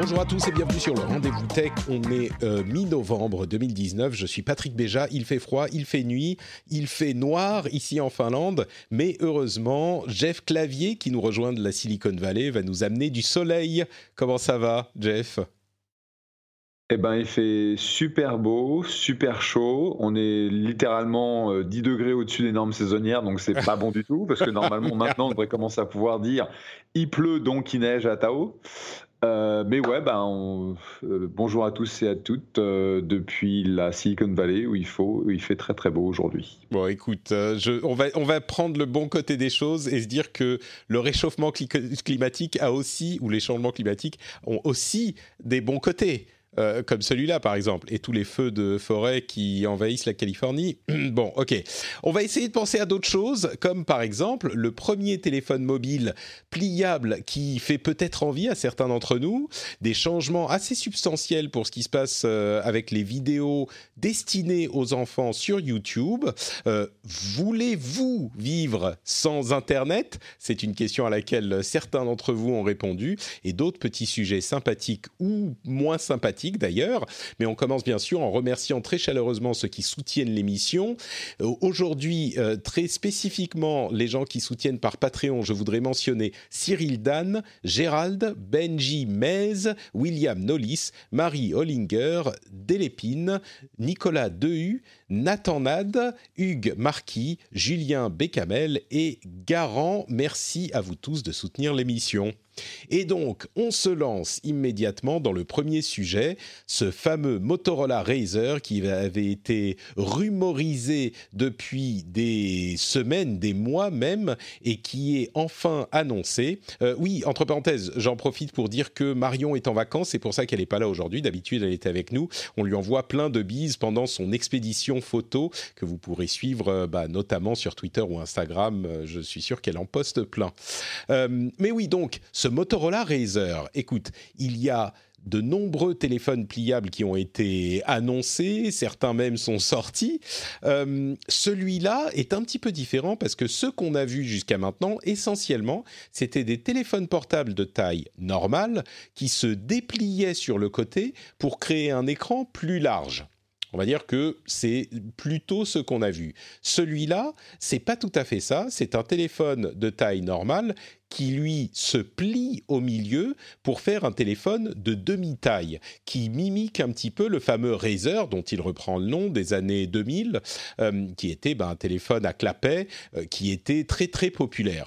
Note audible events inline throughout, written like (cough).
Bonjour à tous et bienvenue sur le Rendez-vous Tech. On est euh, mi-novembre 2019. Je suis Patrick Béja. Il fait froid, il fait nuit, il fait noir ici en Finlande. Mais heureusement, Jeff Clavier, qui nous rejoint de la Silicon Valley, va nous amener du soleil. Comment ça va, Jeff? Eh ben, il fait super beau, super chaud. On est littéralement euh, 10 degrés au-dessus des normes saisonnières, donc c'est pas bon du tout, parce que normalement, (laughs) maintenant, on devrait commencer à pouvoir dire il pleut, donc il neige à Tao. Euh, mais ouais, ben, euh, bonjour à tous et à toutes euh, depuis la Silicon Valley où il, faut, où il fait très très beau aujourd'hui. Bon, écoute, on, va, prendre le bon côté des choses et se dire que le réchauffement cli- climatique a aussi, ou les changements climatiques ont aussi des bons côtés. Euh, comme celui-là, par exemple, et tous les feux de forêt qui envahissent la Californie. (clears throat) bon, ok. On va essayer de penser à d'autres choses, comme par exemple le premier téléphone mobile pliable qui fait peut-être envie à certains d'entre nous, des changements assez substantiels pour ce qui se passe euh, avec les vidéos destinées aux enfants sur YouTube. Euh, Voulez-vous vivre sans Internet? C'est une question à laquelle certains d'entre vous ont répondu, et d'autres petits sujets sympathiques ou moins sympathiques d'ailleurs. Mais on commence bien sûr en remerciant très chaleureusement ceux qui soutiennent l'émission. Euh, Aujourd'hui, euh, très spécifiquement, les gens qui soutiennent par Patreon, je voudrais mentionner Cyril Dan, Gérald, Benji Mez, William Nolis, Marie Hollinger, Delépine, Nicolas Dehu, Nathan Nad, Hugues Marquis, Julien Bécamel et Garant. Merci à vous tous de soutenir l'émission. Et donc, on se lance immédiatement dans le premier sujet, ce fameux Motorola Razr qui avait été rumorisé depuis des semaines, des mois même, et qui est enfin annoncé. Euh, oui, entre parenthèses, j'en profite pour dire que Marion est en vacances, c'est pour ça qu'elle n'est pas là aujourd'hui. D'habitude, elle était avec nous. On lui envoie plein de bises pendant son expédition photo que vous pourrez suivre euh, bah, notamment sur Twitter ou Instagram. Euh, Je suis sûr qu'elle en poste plein. Mais oui, donc, ce Motorola Razr, écoute, il y a de nombreux téléphones pliables qui ont été annoncés, certains même sont sortis. Euh, Celui-là est un petit peu différent parce que ceux qu'on a vus jusqu'à maintenant, essentiellement, c'était des téléphones portables de taille normale qui se dépliaient sur le côté pour créer un écran plus large. On va dire que c'est plutôt ce qu'on a vu. Celui-là, c'est pas tout à fait ça. C'est un téléphone de taille normale qui lui se plie au milieu pour faire un téléphone de demi-taille, qui mimique un petit peu le fameux Razer dont il reprend le nom des années 2000, euh, qui était ben, un téléphone à clapet euh, qui était très très populaire.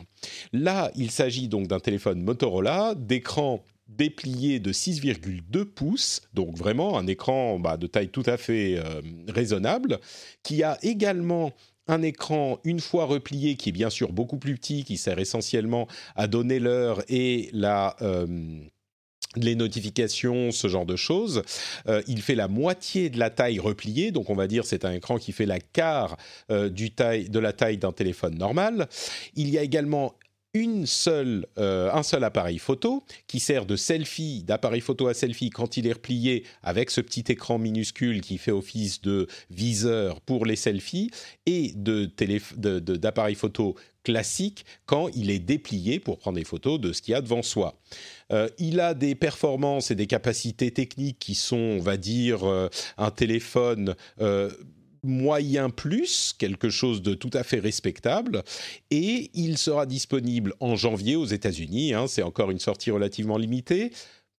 Là, il s'agit donc d'un téléphone Motorola, d'écran déplié de 6,2 pouces, donc vraiment un écran bah, de taille tout à fait euh, raisonnable, qui a également un écran une fois replié qui est bien sûr beaucoup plus petit, qui sert essentiellement à donner l'heure et la... euh, les notifications, ce genre de choses. Euh, il fait la moitié de la taille repliée, donc on va dire c'est un écran qui fait la quart du taille, de la taille d'un téléphone normal. Il y a également une seule, euh, un seul appareil photo qui sert de selfie, d'appareil photo à selfie quand il est replié avec ce petit écran minuscule qui fait office de viseur pour les selfies et de d'appareil photo classique quand il est déplié pour prendre des photos de ce qu'il y a devant soi. Euh, il a des performances et des capacités techniques qui sont, on va dire, euh, un téléphone moyen plus, quelque chose de tout à fait respectable, et il sera disponible en janvier aux États-Unis. hein, c'est encore une sortie relativement limitée.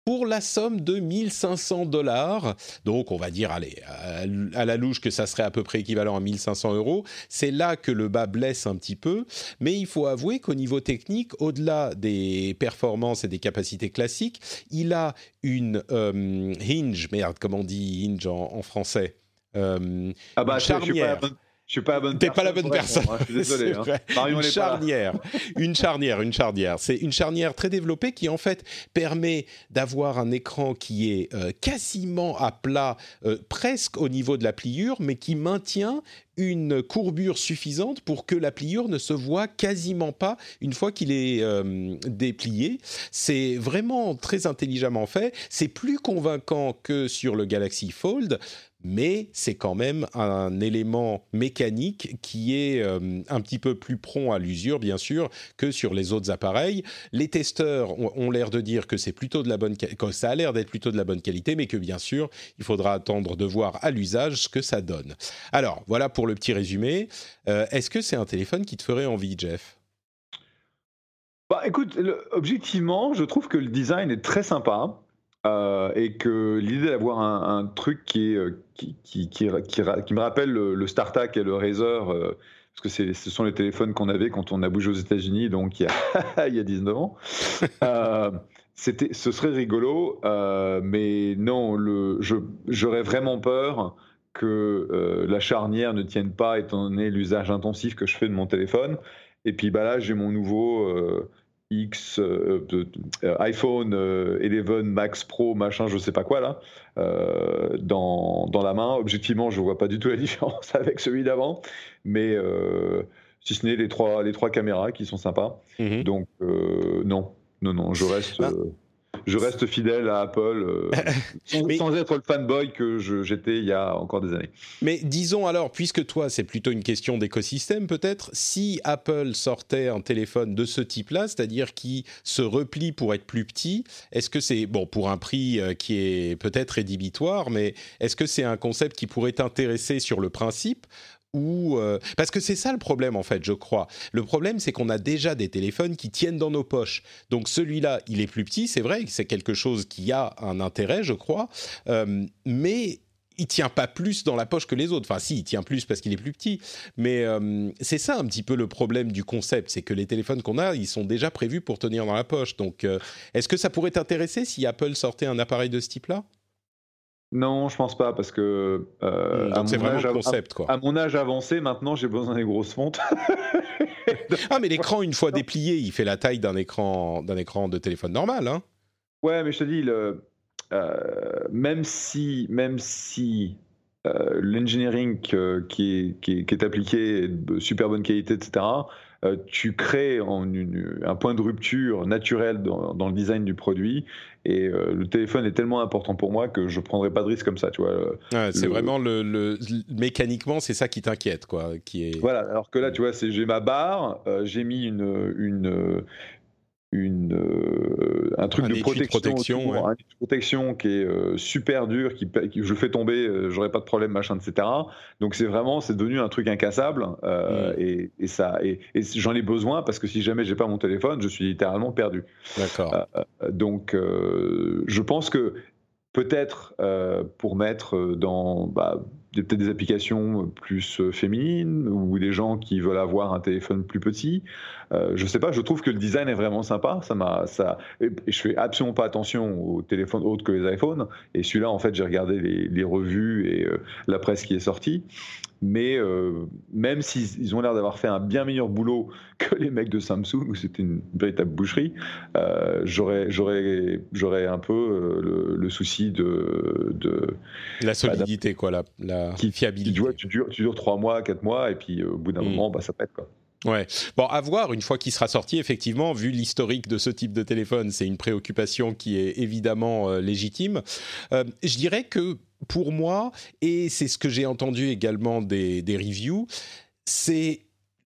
pour la somme de 1500 dollars. Donc, on va dire, allez, à la louche que ça serait à peu près équivalent à 1500 euros. C'est là que le bas blesse un petit peu. Mais il faut avouer qu'au niveau technique, au-delà des performances et des capacités classiques, il a une euh, hinge, merde, comment on dit hinge en, français? Euh, ah bah, charnière. Je suis pas la bonne T'es pas la bonne personne. je suis désolé. (laughs) Hein. une, charnière, une charnière, une charnière. C'est une charnière très développée qui en fait permet d'avoir un écran qui est euh, quasiment à plat, euh, presque au niveau de la pliure, mais qui maintient une courbure suffisante pour que la pliure ne se voit quasiment pas une fois qu'il est euh, déplié. C'est vraiment très intelligemment fait. C'est plus convaincant que sur le Galaxy Fold, mais c'est quand même un élément mécanique qui est euh, un petit peu plus prompt à l'usure, bien sûr, que sur les autres appareils. Les testeurs ont, l'air de dire que c'est plutôt de la bonne, que ça a l'air d'être plutôt de la bonne qualité, mais que bien sûr, il faudra attendre de voir à l'usage ce que ça donne. Alors, voilà pour le petit résumé. Euh, est-ce que c'est un téléphone qui te ferait envie, Jeff? Bah, écoute, objectivement, je trouve que le design est très sympa. Euh, et que l'idée d'avoir un, truc qui, euh, qui, qui, me rappelle le, StarTAC et le Razer, euh, parce que ce sont les téléphones qu'on avait quand on a bougé aux États-Unis, donc il y a, (laughs) il y a 19 ans. c'était, ce serait rigolo, mais non, le, j'aurais vraiment peur que la charnière ne tienne pas étant donné l'usage intensif que je fais de mon téléphone. Et puis bah là, j'ai mon nouveau X, euh, euh, iPhone 11 euh, Max Pro, machin, je sais pas quoi là, dans, dans, la main. Objectivement, je vois pas du tout la (laughs) différence avec celui d'avant, mais si ce n'est les trois, les trois caméras qui sont sympas. Mhm. Donc, non, non, non, je reste. Ah je reste fidèle à Apple euh, (laughs) sans, être le fanboy que j'étais il y a encore des années. Mais disons alors, puisque toi, c'est plutôt une question d'écosystème peut-être, si Apple sortait un téléphone de ce type-là, c'est-à-dire qui se replie pour être plus petit, est-ce que c'est, bon, pour un prix euh, qui est peut-être rédhibitoire, mais est-ce que c'est un concept qui pourrait t'intéresser sur le principe? Euh, parce que c'est ça le problème en fait, je crois. Le problème c'est qu'on a déjà des téléphones qui tiennent dans nos poches. Donc celui-là, il est plus petit, c'est vrai, c'est quelque chose qui a un intérêt, je crois, euh, mais il tient pas plus dans la poche que les autres. Enfin, si, il tient plus parce qu'il est plus petit. Mais euh, c'est ça un petit peu le problème du concept, c'est que les téléphones qu'on a, ils sont déjà prévus pour tenir dans la poche. Donc, est-ce que ça pourrait t'intéresser si Apple sortait un appareil de ce type-là? Non, je pense pas parce que euh, à, mon âge, concept, à, mon âge avancé, maintenant j'ai besoin des grosses fontes. (laughs) ah, mais l'écran une fois déplié, il fait la taille d'un écran d'un écran de téléphone normal, hein Ouais, mais je te dis, le, euh, même si même si euh, l'engineering qui est appliqué est de super bonne qualité, etc. Euh, tu crées un point de rupture naturel dans, le design du produit. Et euh, le téléphone est tellement important pour moi que je ne prendrai pas de risque comme ça, tu vois. c'est vraiment le, mécaniquement, c'est ça qui t'inquiète, quoi. Qui est... Voilà. Alors que là, tu vois, j'ai ma barre, euh, j'ai mis une, une une, euh, un truc de protection, de protection qui est euh, super dur, qui, qui, je fais tomber, euh, j'aurais pas de problème, machin, etc. Donc c'est vraiment, c'est devenu un truc incassable mm. et, et, ça, et, et j'en ai besoin parce que si jamais j'ai pas mon téléphone, je suis littéralement perdu. D'accord. donc je pense que peut-être pour mettre dans bah, peut-être des applications plus euh, féminines ou des gens qui veulent avoir un téléphone plus petit. Euh, je sais pas, je trouve que le design est vraiment sympa. Ça m'a, ça, et, je fais absolument pas attention aux téléphones autres que les iPhones. Et celui-là, en fait, j'ai regardé les, revues et euh, la presse qui est sortie mais euh, même s'ils ont l'air d'avoir fait un bien meilleur boulot (laughs) que les mecs de Samsung, où c'était une véritable boucherie, euh, j'aurais, un peu euh, le, souci de, de la solidité, quoi, la, la fiabilité. Tu, dures, tu, dures, trois mois, quatre mois, et puis au bout d'un mm. moment, bah, ça pète, quoi. Ouais. Bon, à voir, une fois qu'il sera sorti, effectivement, vu l'historique de ce type de téléphone, c'est une préoccupation qui est évidemment légitime. je dirais que pour moi, et c'est ce que j'ai entendu également des, reviews, c'est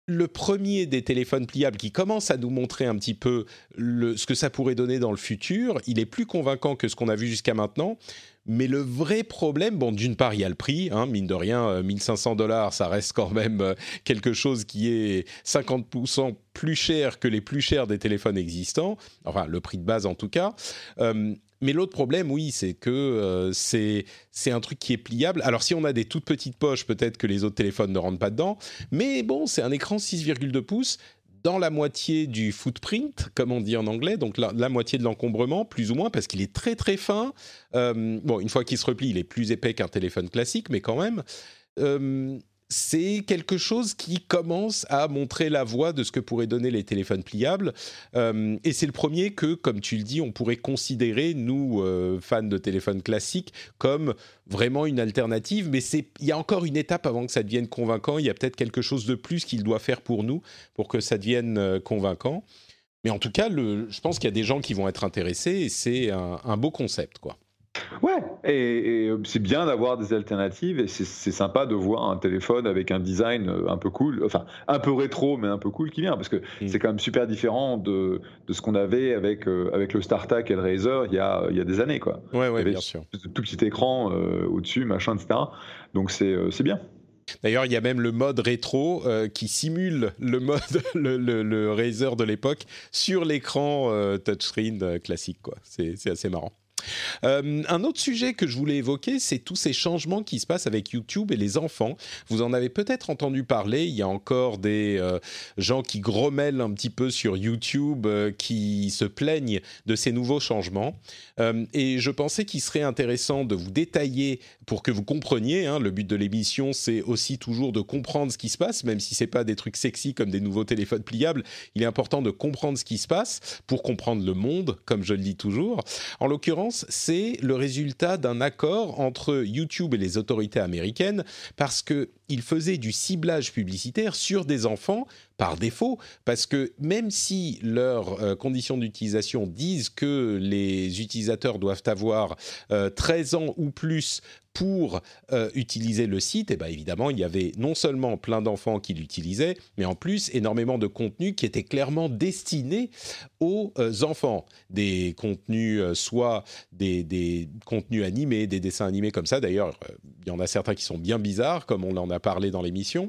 le premier des téléphones pliables qui commence à nous montrer un petit peu ce que ça pourrait donner dans le futur. Il est plus convaincant que ce qu'on a vu jusqu'à maintenant. Mais le vrai problème, bon, d'une part, il y a le prix, hein, mine de rien, 1500 euh, dollars, ça reste quand même euh, quelque chose qui est 50% plus cher que les plus chers des téléphones existants, enfin le prix de base en tout cas. Euh, mais l'autre problème, oui, c'est que c'est c'est un truc qui est pliable. Alors si on a des toutes petites poches, peut-être que les autres téléphones ne rentrent pas dedans. Mais bon, c'est un écran 6,2 pouces dans la moitié du footprint, comme on dit en anglais, donc la, moitié de l'encombrement, plus ou moins, parce qu'il est très très fin. Euh, bon, une fois qu'il se replie, il est plus épais qu'un téléphone classique, mais quand même. Euh, c'est quelque chose qui commence à montrer la voie de ce que pourraient donner les téléphones pliables. Euh, et c'est le premier que, comme tu le dis, on pourrait considérer, nous, euh, fans de téléphones classiques, comme vraiment une alternative. Mais il y a encore une étape avant que ça devienne convaincant. Il y a peut-être quelque chose de plus qu'il doit faire pour nous, pour que ça devienne euh, convaincant. Mais en tout cas, je pense qu'il y a des gens qui vont être intéressés et c'est un, un beau concept, quoi. Ouais, et, c'est bien d'avoir des alternatives et c'est sympa de voir un téléphone avec un design euh, un peu cool, enfin un peu rétro mais un peu cool qui vient parce que mm. c'est quand même super différent de, de ce qu'on avait avec, euh, avec le StarTAC et le Razer il y a, il y a des années quoi. Ouais, ouais, bien sûr. Tout petit écran euh, au-dessus, machin, etc. Donc c'est bien. D'ailleurs, il y a même le mode rétro qui simule le mode (laughs) le, le, Razer de l'époque sur l'écran touchscreen classique. C'est assez marrant. Euh, un autre sujet que je voulais évoquer, c'est tous ces changements qui se passent avec YouTube et les enfants. Vous en avez peut-être entendu parler. Il y a encore des euh, gens qui grommellent un petit peu sur YouTube, euh, qui se plaignent de ces nouveaux changements. et je pensais qu'il serait intéressant de vous détailler pour que vous compreniez. Hein, le but de l'émission, c'est aussi toujours de comprendre ce qui se passe, même si c'est pas des trucs sexy comme des nouveaux téléphones pliables. Il est important de comprendre ce qui se passe pour comprendre le monde, comme je le dis toujours. En l'occurrence c'est le résultat d'un accord entre YouTube et les autorités américaines parce qu'ils faisaient du ciblage publicitaire sur des enfants par défaut, parce que même si leurs euh, conditions d'utilisation disent que les utilisateurs doivent avoir 13 euh, ans ou plus pour euh, utiliser le site, et eh bien évidemment, il y avait non seulement plein d'enfants qui l'utilisaient, mais en plus énormément de contenus qui étaient clairement destinés aux enfants. Des contenus, soit des, contenus animés, des dessins animés comme ça. D'ailleurs, il y en a certains qui sont bien bizarres, comme on en a parlé dans l'émission,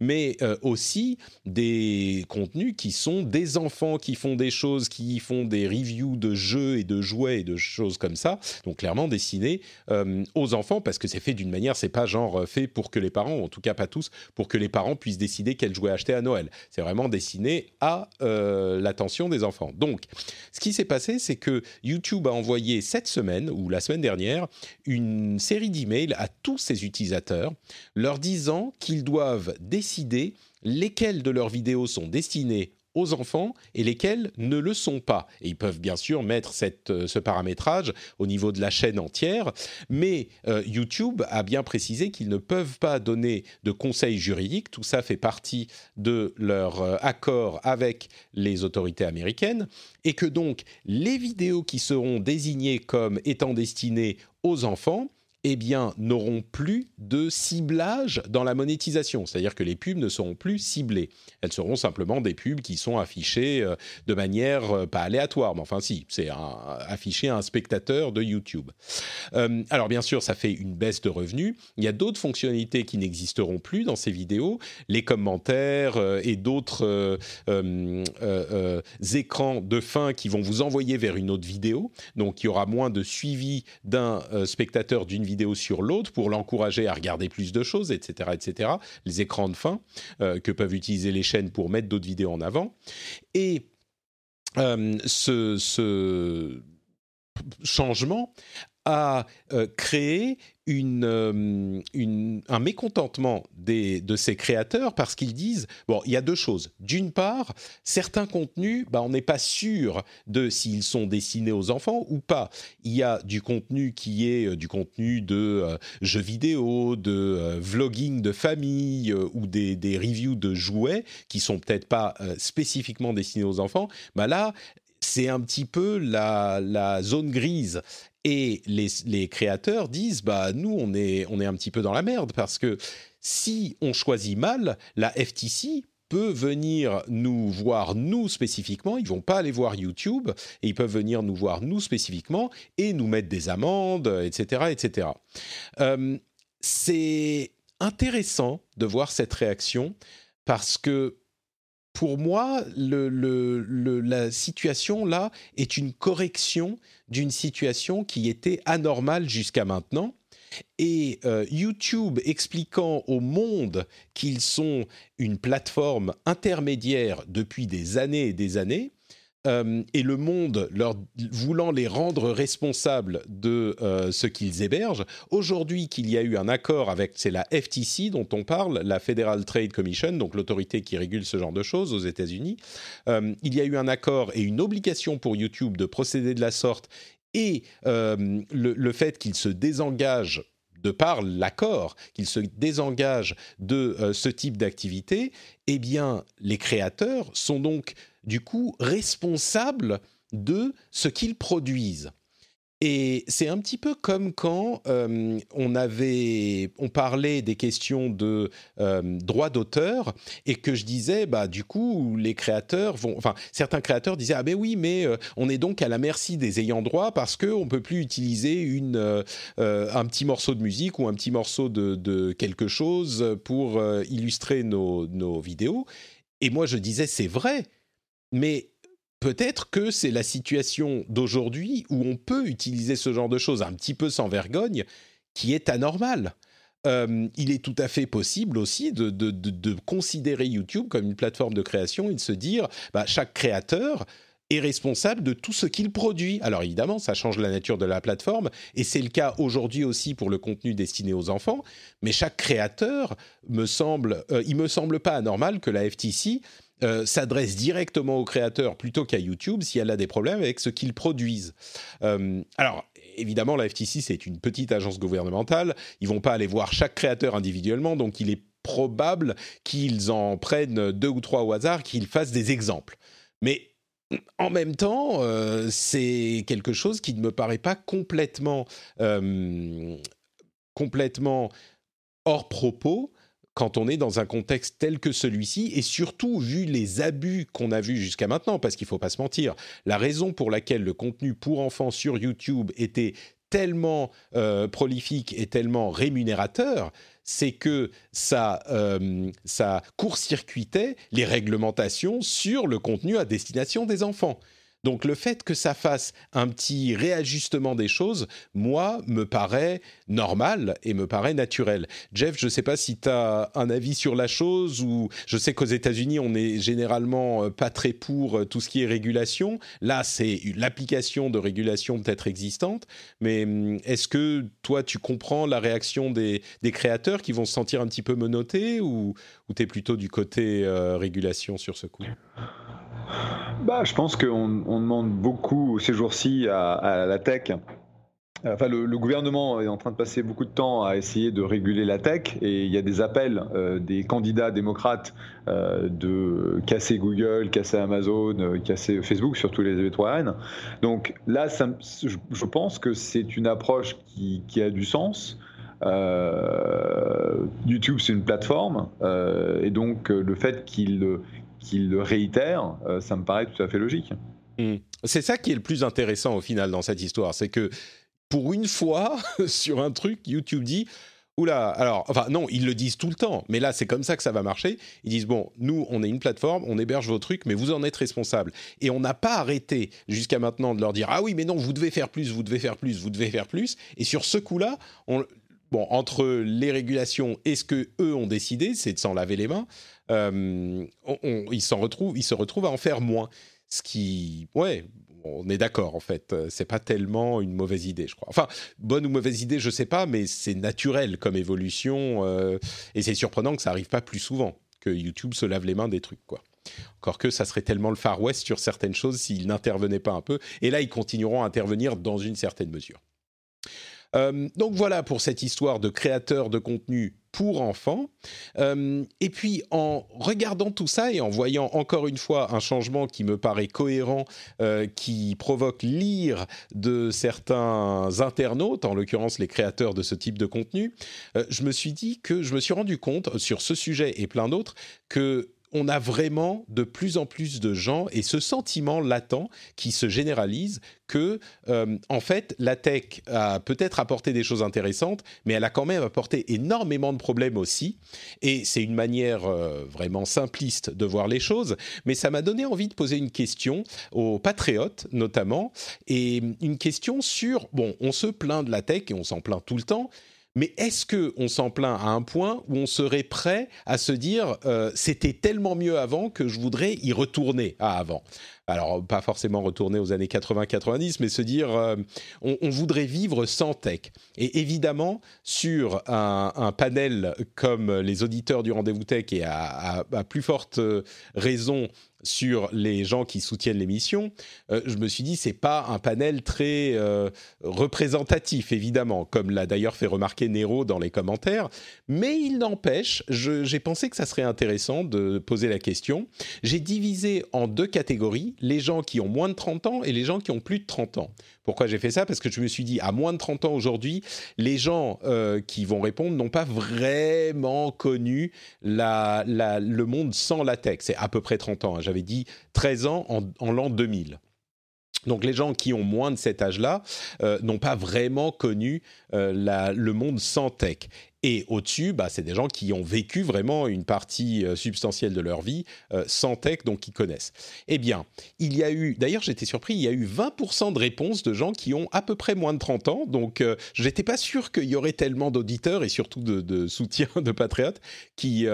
mais aussi des des contenus qui sont des enfants qui font des choses, qui font des reviews de jeux et de jouets et de choses comme ça. Donc clairement destinés euh, aux enfants parce que c'est fait d'une manière, c'est pas genre euh, fait pour que les parents, en tout cas pas tous, pour que les parents puissent décider quel jouet acheter à Noël. C'est vraiment destiné à euh, l'attention des enfants. Donc ce qui s'est passé, c'est que YouTube a envoyé cette semaine ou la semaine dernière une série d'emails à tous ses utilisateurs leur disant qu'ils doivent décider lesquelles de leurs vidéos sont destinées aux enfants et lesquelles ne le sont pas. Et ils peuvent bien sûr mettre euh, ce paramétrage au niveau de la chaîne entière, mais euh, YouTube a bien précisé qu'ils ne peuvent pas donner de conseils juridiques. Tout ça fait partie de leur euh, accord avec les autorités américaines, et que donc les vidéos qui seront désignées comme étant destinées aux enfants eh bien, n'auront plus de ciblage dans la monétisation. C'est-à-dire que les pubs ne seront plus ciblées. Elles seront simplement des pubs qui sont affichées euh, de manière euh, pas aléatoire, mais enfin si, c'est affiché à un spectateur de YouTube. Euh, alors bien sûr, ça fait une baisse de revenus. Il y a d'autres fonctionnalités qui n'existeront plus dans ces vidéos, les commentaires et d'autres écrans de fin qui vont vous envoyer vers une autre vidéo. Donc il y aura moins de suivi d'un spectateur d'une vidéo sur l'autre pour l'encourager à regarder plus de choses, etc., etc. Les écrans de fin euh, que peuvent utiliser les chaînes pour mettre d'autres vidéos en avant. Et euh, ce, ce changement a euh, créé euh, un mécontentement des, de ces créateurs parce qu'ils disent bon, il y a deux choses. D'une part, certains contenus, bah, on n'est pas sûr de s'ils sont destinés aux enfants ou pas. Il y a du contenu qui est euh, du contenu de jeux vidéo, de vlogging de famille ou des, des, reviews de jouets qui sont peut-être pas spécifiquement destinés aux enfants. Bah là, c'est un petit peu la, la, zone grise. Et les, créateurs disent, bah nous, on est, on est un petit peu dans la merde parce que si on choisit mal, la FTC peut venir nous voir nous spécifiquement, ils vont pas aller voir YouTube et ils peuvent venir nous voir nous spécifiquement et nous mettre des amendes, etc., etc. Euh, c'est intéressant de voir cette réaction parce que pour moi, la situation là est une correction d'une situation qui était anormale jusqu'à maintenant. Et euh, YouTube expliquant au monde qu'ils sont une plateforme intermédiaire depuis des années et des années, euh, et le monde leur voulant les rendre responsables de euh, ce qu'ils hébergent. Aujourd'hui, qu'il y a eu un accord avec, c'est la FTC dont on parle, la Federal Trade Commission, donc l'autorité qui régule ce genre de choses aux États-Unis. Euh, il y a eu un accord et une obligation pour YouTube de procéder de la sorte, et le, le fait qu'ils se désengagent de par l'accord qu'ils se désengagent de ce type d'activité, eh les créateurs sont donc du coup responsables de ce qu'ils produisent. Et c'est un petit peu comme quand euh, on parlait des questions de euh, droit d'auteur et que je disais, bah du coup, les créateurs vont, enfin certains créateurs disaient ah ben oui, mais euh, on est donc à la merci des ayants droit parce que on peut plus utiliser une un petit morceau de musique ou un petit morceau de, de quelque chose pour illustrer nos, nos vidéos. Et moi je disais c'est vrai, mais peut-être que c'est la situation d'aujourd'hui où on peut utiliser ce genre de choses un petit peu sans vergogne qui est anormale. Euh, il est tout à fait possible aussi de, considérer YouTube comme une plateforme de création et de se dire bah, chaque créateur est responsable de tout ce qu'il produit. Alors évidemment, ça change la nature de la plateforme, et c'est le cas aujourd'hui aussi pour le contenu destiné aux enfants, mais chaque créateur, me semble, euh, il me semble pas anormal que la FTC euh, s'adresse directement aux créateurs plutôt qu'à YouTube si elle a des problèmes avec ce qu'ils produisent. Euh, alors, évidemment, la FTC, c'est une petite agence gouvernementale. Ils vont pas aller voir chaque créateur individuellement, donc il est probable qu'ils en prennent deux ou trois au hasard, qu'ils fassent des exemples. Mais en même temps, euh, c'est quelque chose qui ne me paraît pas complètement, complètement hors propos quand on est dans un contexte tel que celui-ci, et surtout vu les abus qu'on a vus jusqu'à maintenant, parce qu'il ne faut pas se mentir, la raison pour laquelle le contenu pour enfants sur YouTube était tellement euh, prolifique et tellement rémunérateur, c'est que ça, euh, ça court-circuitait les réglementations sur le contenu à destination des enfants. Donc le fait que ça fasse un petit réajustement des choses, moi, me paraît normal et me paraît naturel. Jeff, je ne sais pas si tu as un avis sur la chose ou je sais qu'aux États-Unis, on est généralement euh, pas très pour euh, tout ce qui est régulation. Là, c'est l'application de régulation peut-être existante, mais hum, est-ce que toi, tu comprends la réaction des, créateurs qui vont se sentir un petit peu menottés ou, tu es plutôt du côté euh, régulation sur ce coup bah, je pense qu'on demande beaucoup ces jours-ci à, la tech. Enfin, le, gouvernement est en train de passer beaucoup de temps à essayer de réguler la tech et il y a des appels euh, des candidats démocrates euh, de casser Google, casser Amazon, casser Facebook, surtout les Étoiles. Donc là, je, pense que c'est une approche qui, a du sens. YouTube, c'est une plateforme et donc le fait qu'il qu'il le réitère, euh, ça me paraît tout à fait logique. Hmm. C'est ça qui est le plus intéressant au final dans cette histoire, c'est que pour une fois, (laughs) sur un truc, YouTube dit Oula, alors, enfin non, ils le disent tout le temps, mais là c'est comme ça que ça va marcher. Ils disent bon, nous on est une plateforme, on héberge vos trucs, mais vous en êtes responsable. Et on n'a pas arrêté jusqu'à maintenant de leur dire ah oui, mais non, vous devez faire plus, vous devez faire plus, vous devez faire plus. Et sur ce coup-là, on, bon, entre les régulations et ce que eux ont décidé, c'est de s'en laver les mains. Euh, ils se retrouvent à en faire moins. Ce qui, ouais, on est d'accord en fait. C'est pas tellement une mauvaise idée, je crois. Enfin, bonne ou mauvaise idée, je sais pas, mais c'est naturel comme évolution euh, et c'est surprenant que ça arrive pas plus souvent que YouTube se lave les mains des trucs, quoi. Encore que ça serait tellement le Far West sur certaines choses s'ils n'intervenaient pas un peu. Et là, ils continueront à intervenir dans une certaine mesure. Euh, donc voilà pour cette histoire de créateur de contenu pour enfants. Euh, et puis en regardant tout ça et en voyant encore une fois un changement qui me paraît cohérent, euh, qui provoque l'ire de certains internautes, en l'occurrence les créateurs de ce type de contenu, je me suis dit que je me suis rendu compte sur ce sujet et plein d'autres que on a vraiment de plus en plus de gens et ce sentiment latent qui se généralise que, euh, en fait, la tech a peut-être apporté des choses intéressantes, mais elle a quand même apporté énormément de problèmes aussi. Et c'est une manière euh, vraiment simpliste de voir les choses, mais ça m'a donné envie de poser une question aux patriotes, notamment, et une question sur, bon, on se plaint de la tech et on s'en plaint tout le temps, mais est-ce que on s'en plaint à un point où on serait prêt à se dire euh, c'était tellement mieux avant que je voudrais y retourner à avant? Alors pas forcément retourner aux années 80-90, mais se dire euh, on, voudrait vivre sans tech. Et évidemment, sur un, panel comme les auditeurs du rendez-vous tech et à, à plus forte raison sur les gens qui soutiennent l'émission, euh, je me suis dit c'est pas un panel très euh, représentatif évidemment, comme l'a d'ailleurs fait remarquer Nero dans les commentaires, mais il n'empêche, j'ai pensé que ça serait intéressant de poser la question. J'ai divisé en deux catégories, les gens qui ont moins de 30 ans et les gens qui ont plus de 30 ans. Pourquoi j'ai fait ça? Parce que je me suis dit, à moins de 30 ans aujourd'hui, les gens euh, qui vont répondre n'ont pas vraiment connu le monde sans latex. C'est à peu près 30 ans. Hein. J'avais dit 13 ans en, l'an 2000. Donc les gens qui ont moins de cet âge-là euh, n'ont pas vraiment connu euh, le monde sans tech. Et au-dessus, bah, c'est des gens qui ont vécu vraiment une partie euh, substantielle de leur vie sans tech, donc qui connaissent. Eh bien, il y a eu, d'ailleurs j'étais surpris, il y a eu 20% de réponses de gens qui ont à peu près moins de 30 ans, donc je n'étais pas sûr qu'il y aurait tellement d'auditeurs et surtout de, soutien (laughs) de patriotes qui,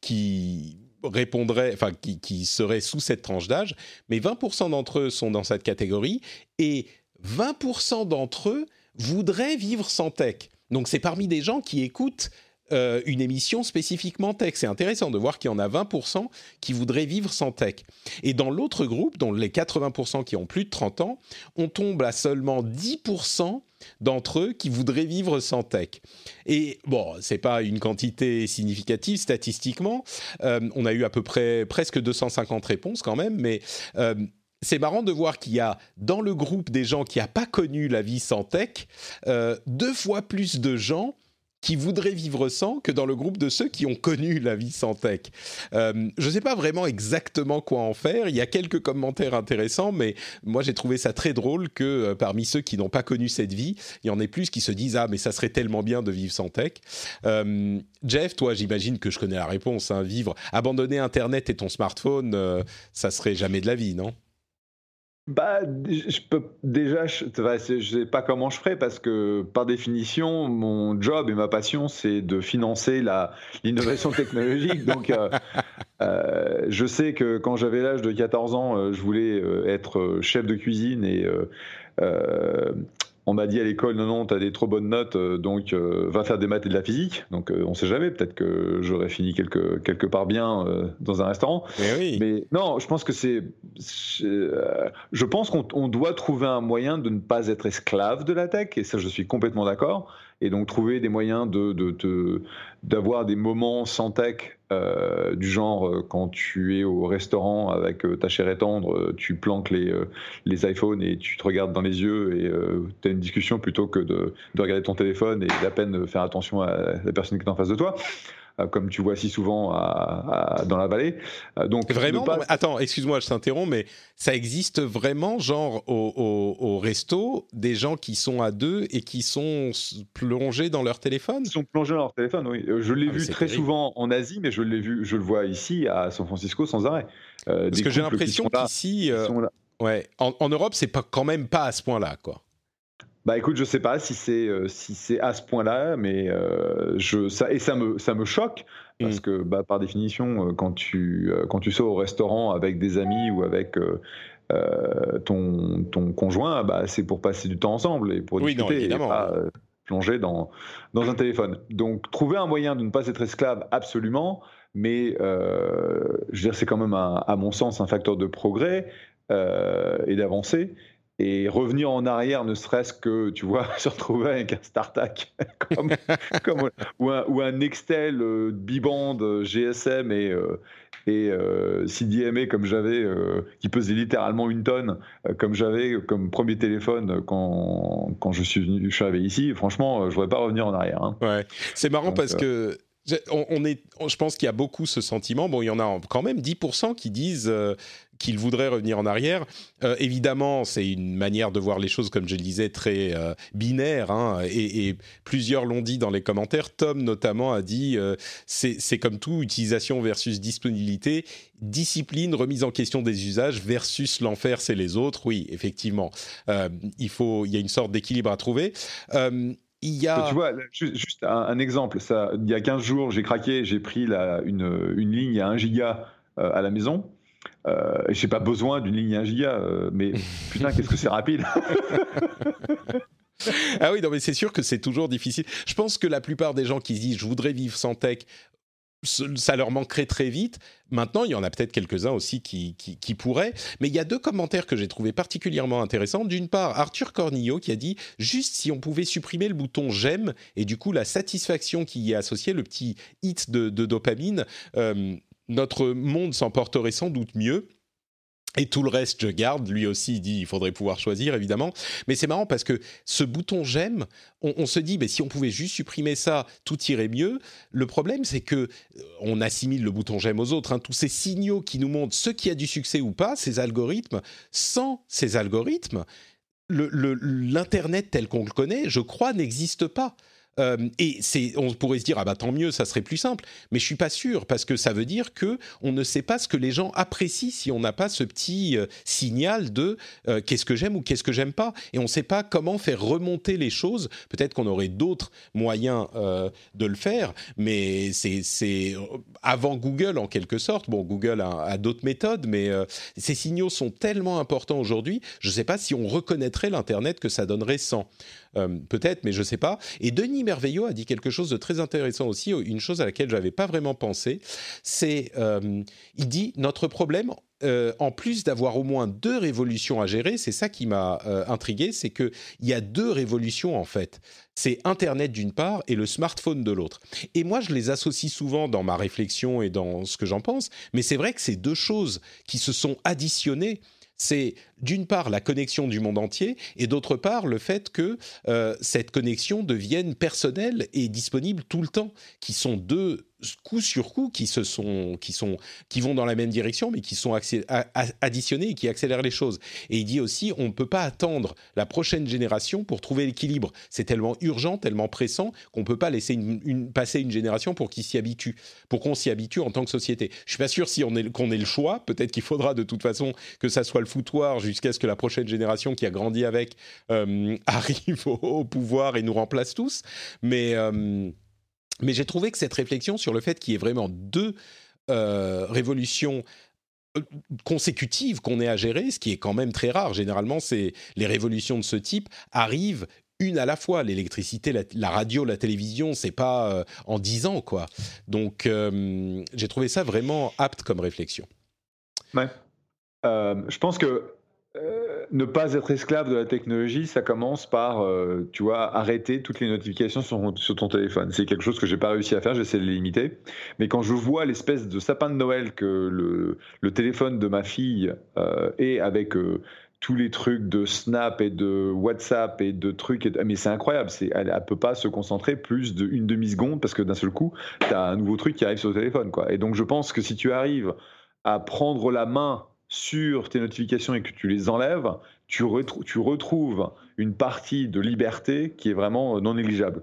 qui répondraient, enfin qui, qui seraient sous cette tranche d'âge, mais 20% d'entre eux sont dans cette catégorie et 20% d'entre eux voudraient vivre sans tech. Donc c'est parmi des gens qui écoutent euh, une émission spécifiquement tech. C'est intéressant de voir qu'il y en a 20% qui voudraient vivre sans tech. Et dans l'autre groupe, dont les 80% qui ont plus de 30 ans, on tombe à seulement 10% d'entre eux qui voudraient vivre sans tech. Et bon, c'est pas une quantité significative statistiquement. Euh, on a eu à peu près presque 250 réponses quand même, mais euh, c'est marrant de voir qu'il y a dans le groupe des gens qui n'ont pas connu la vie sans tech, deux fois plus de gens qui voudraient vivre sans que dans le groupe de ceux qui ont connu la vie sans tech. Euh, je ne sais pas vraiment exactement quoi en faire. Il y a quelques commentaires intéressants, mais moi j'ai trouvé ça très drôle que euh, parmi ceux qui n'ont pas connu cette vie, il y en ait plus qui se disent ah mais ça serait tellement bien de vivre sans tech. Jeff, toi j'imagine que je connais la réponse. Hein. vivre, abandonner Internet et ton smartphone, ça serait jamais de la vie, non? Bah, je peux déjà, je, ne sais pas comment je ferai parce que par définition, mon job et ma passion, c'est de financer la l'innovation technologique. Donc, euh, (laughs) euh, je sais que quand j'avais l'âge de 14 ans, euh, je voulais être chef de cuisine et on m'a dit à l'école non non t'as des trop bonnes notes euh, donc euh, va faire des maths et de la physique. Donc euh, on sait jamais peut-être que j'aurais fini quelque quelque part bien dans un restaurant. Mais, non je pense que c'est je pense qu'on doit trouver un moyen de ne pas être esclave de la tech et ça je suis complètement d'accord et donc trouver des moyens de d'avoir des moments sans tech euh, du genre euh, quand tu es au restaurant avec euh, ta chair et tendre, tu planques les, les iPhones et tu te regardes dans les yeux et tu as une discussion plutôt que de, de, regarder ton téléphone et d'à peine faire attention à la personne qui est en face de toi. Euh, comme tu vois si souvent dans la vallée. Euh, donc vraiment. Attends, excuse-moi, je t'interromps, mais ça existe vraiment, genre au, resto, des gens qui sont à deux et qui sont plongés dans leur téléphone? Ils sont plongés dans leur téléphone, oui. Euh, je l'ai ah, vu très souvent en Asie, mais je l'ai vu, je le vois ici à San Francisco sans arrêt. Parce que j'ai l'impression qu'ici, ouais, en, en Europe, c'est pas quand même pas à ce point-là, quoi. Bah écoute, je sais pas si c'est euh, si c'est à ce point-là, mais euh, je ça et ça me ça me choque parce mm. que bah, par définition, euh, quand tu quand tu sors au restaurant avec des amis ou avec ton ton conjoint, bah c'est pour passer du temps ensemble et pour discuter et pas plonger dans dans un téléphone. Donc trouver un moyen de ne pas être esclave, absolument. Mais je veux dire, c'est quand même à mon sens un facteur de progrès et d'avancée et revenir en arrière, ne serait-ce que, tu vois, (laughs) se retrouver avec un StarTAC (laughs) comme, comme, ou, un, ou, un, Nextel euh, biband euh, GSM et, euh, et euh, CDMA comme j'avais, qui pesait littéralement une tonne, comme j'avais comme premier téléphone quand, quand je suis venu, je suis arrivé ici. Franchement, je ne voudrais pas revenir en arrière. Hein. Ouais, c'est marrant parce que on, est, je pense qu'il y a beaucoup ce sentiment. Bon, il y en a quand même 10% qui disent euh, qu'ils voudraient revenir en arrière. Euh, évidemment, c'est une manière de voir les choses, comme je le disais, très euh, binaire. Hein, et, plusieurs l'ont dit dans les commentaires. Tom, notamment, a dit c'est comme tout, utilisation versus disponibilité, discipline, remise en question des usages versus l'enfer, c'est les autres. Oui, effectivement, il, faut, il y a une sorte d'équilibre à trouver. Il y a... Tu vois, juste un, exemple, ça, il y a 15 jours, j'ai craqué, j'ai pris une, une, ligne à 1 giga euh, à la maison. Euh, j'ai pas besoin d'une ligne à 1 giga, euh, mais (laughs) putain, qu'est-ce que c'est rapide (laughs) Ah oui, non, mais c'est sûr que c'est toujours difficile. Je pense que la plupart des gens qui se disent je voudrais vivre sans tech ça leur manquerait très vite. Maintenant, il y en a peut-être quelques-uns aussi qui, qui, pourraient. Mais il y a deux commentaires que j'ai trouvé particulièrement intéressants. D'une part, Arthur Cornillo qui a dit juste si on pouvait supprimer le bouton j'aime et du coup la satisfaction qui y est associée, le petit hit de, dopamine, euh, notre monde s'en porterait sans doute mieux. Et tout le reste, je garde. Lui aussi, dit il faudrait pouvoir choisir, évidemment. Mais c'est marrant parce que ce bouton j'aime, on, se dit, mais si on pouvait juste supprimer ça, tout irait mieux. Le problème, c'est que euh, on assimile le bouton j'aime aux autres. Hein. tous ces signaux qui nous montrent ce qui a du succès ou pas, ces algorithmes. Sans ces algorithmes, l'Internet tel qu'on le connaît, je crois, n'existe pas. Euh, et on pourrait se dire ah bah tant mieux, ça serait plus simple. Mais je suis pas sûr parce que ça veut dire que on ne sait pas ce que les gens apprécient si on n'a pas ce petit euh, signal de euh, qu'est-ce que j'aime ou qu'est-ce que j'aime pas. Et on ne sait pas comment faire remonter les choses. Peut-être qu'on aurait d'autres moyens de le faire, mais c'est, avant Google en quelque sorte. Bon, Google a d'autres méthodes, mais ces signaux sont tellement importants aujourd'hui. Je ne sais pas si on reconnaîtrait l'internet que ça donnerait sans. Euh, peut-être, mais je ne sais pas. Et Denis Merveillot a dit quelque chose de très intéressant aussi, une chose à laquelle je n'avais pas vraiment pensé. C'est, euh, il dit, notre problème, euh, en plus d'avoir au moins deux révolutions à gérer, c'est ça qui m'a intrigué, c'est qu'il y a deux révolutions en fait. C'est Internet d'une part et le smartphone de l'autre. Et moi, je les associe souvent dans ma réflexion et dans ce que j'en pense, mais c'est vrai que c'est deux choses qui se sont additionnées c'est d'une part la connexion du monde entier et d'autre part le fait que euh, cette connexion devienne personnelle et disponible tout le temps, qui sont deux coup sur coup qui se sont qui sont qui vont dans la même direction mais qui sont additionnés et qui accélèrent les choses. Et il dit aussi on ne peut pas attendre la prochaine génération pour trouver l'équilibre. C'est tellement urgent tellement pressant qu'on peut pas laisser passer une génération pour qu'ils s'y habitue pour qu'on s'y habitue en tant que société. Je suis pas sûr si on est qu'on ait le choix. Peut-être qu'il faudra de toute façon que ça soit le foutoir jusqu'à ce que la prochaine génération qui a grandi avec euh, (laughs) arrive au, pouvoir et nous remplace tous mais euh, mais j'ai trouvé que cette réflexion sur le fait qu'il y ait vraiment deux euh, révolutions consécutives qu'on ait à gérer, ce qui est quand même très rare. Généralement, c'est les révolutions de ce type arrivent une à la fois. L'électricité, la, radio, la télévision, c'est pas en dix ans, quoi. Donc, j'ai trouvé ça vraiment apte comme réflexion. Ouais. je pense que ne pas être esclave de la technologie, ça commence par, euh, tu vois, arrêter toutes les notifications sur, ton téléphone. C'est quelque chose que j'ai pas réussi à faire, j'essaie de les limiter. Mais quand je vois l'espèce de sapin de Noël que le, téléphone de ma fille euh, est avec euh, tous les trucs de Snap et de WhatsApp et de trucs, et mais c'est incroyable, c'est, elle, ne peut pas se concentrer plus d'une demi-seconde parce que d'un seul coup, tu as un nouveau truc qui arrive sur le téléphone. Quoi. Et donc je pense que si tu arrives à prendre la main sur tes notifications et que tu les enlèves, tu, tu retrouves une partie de liberté qui est vraiment non négligeable.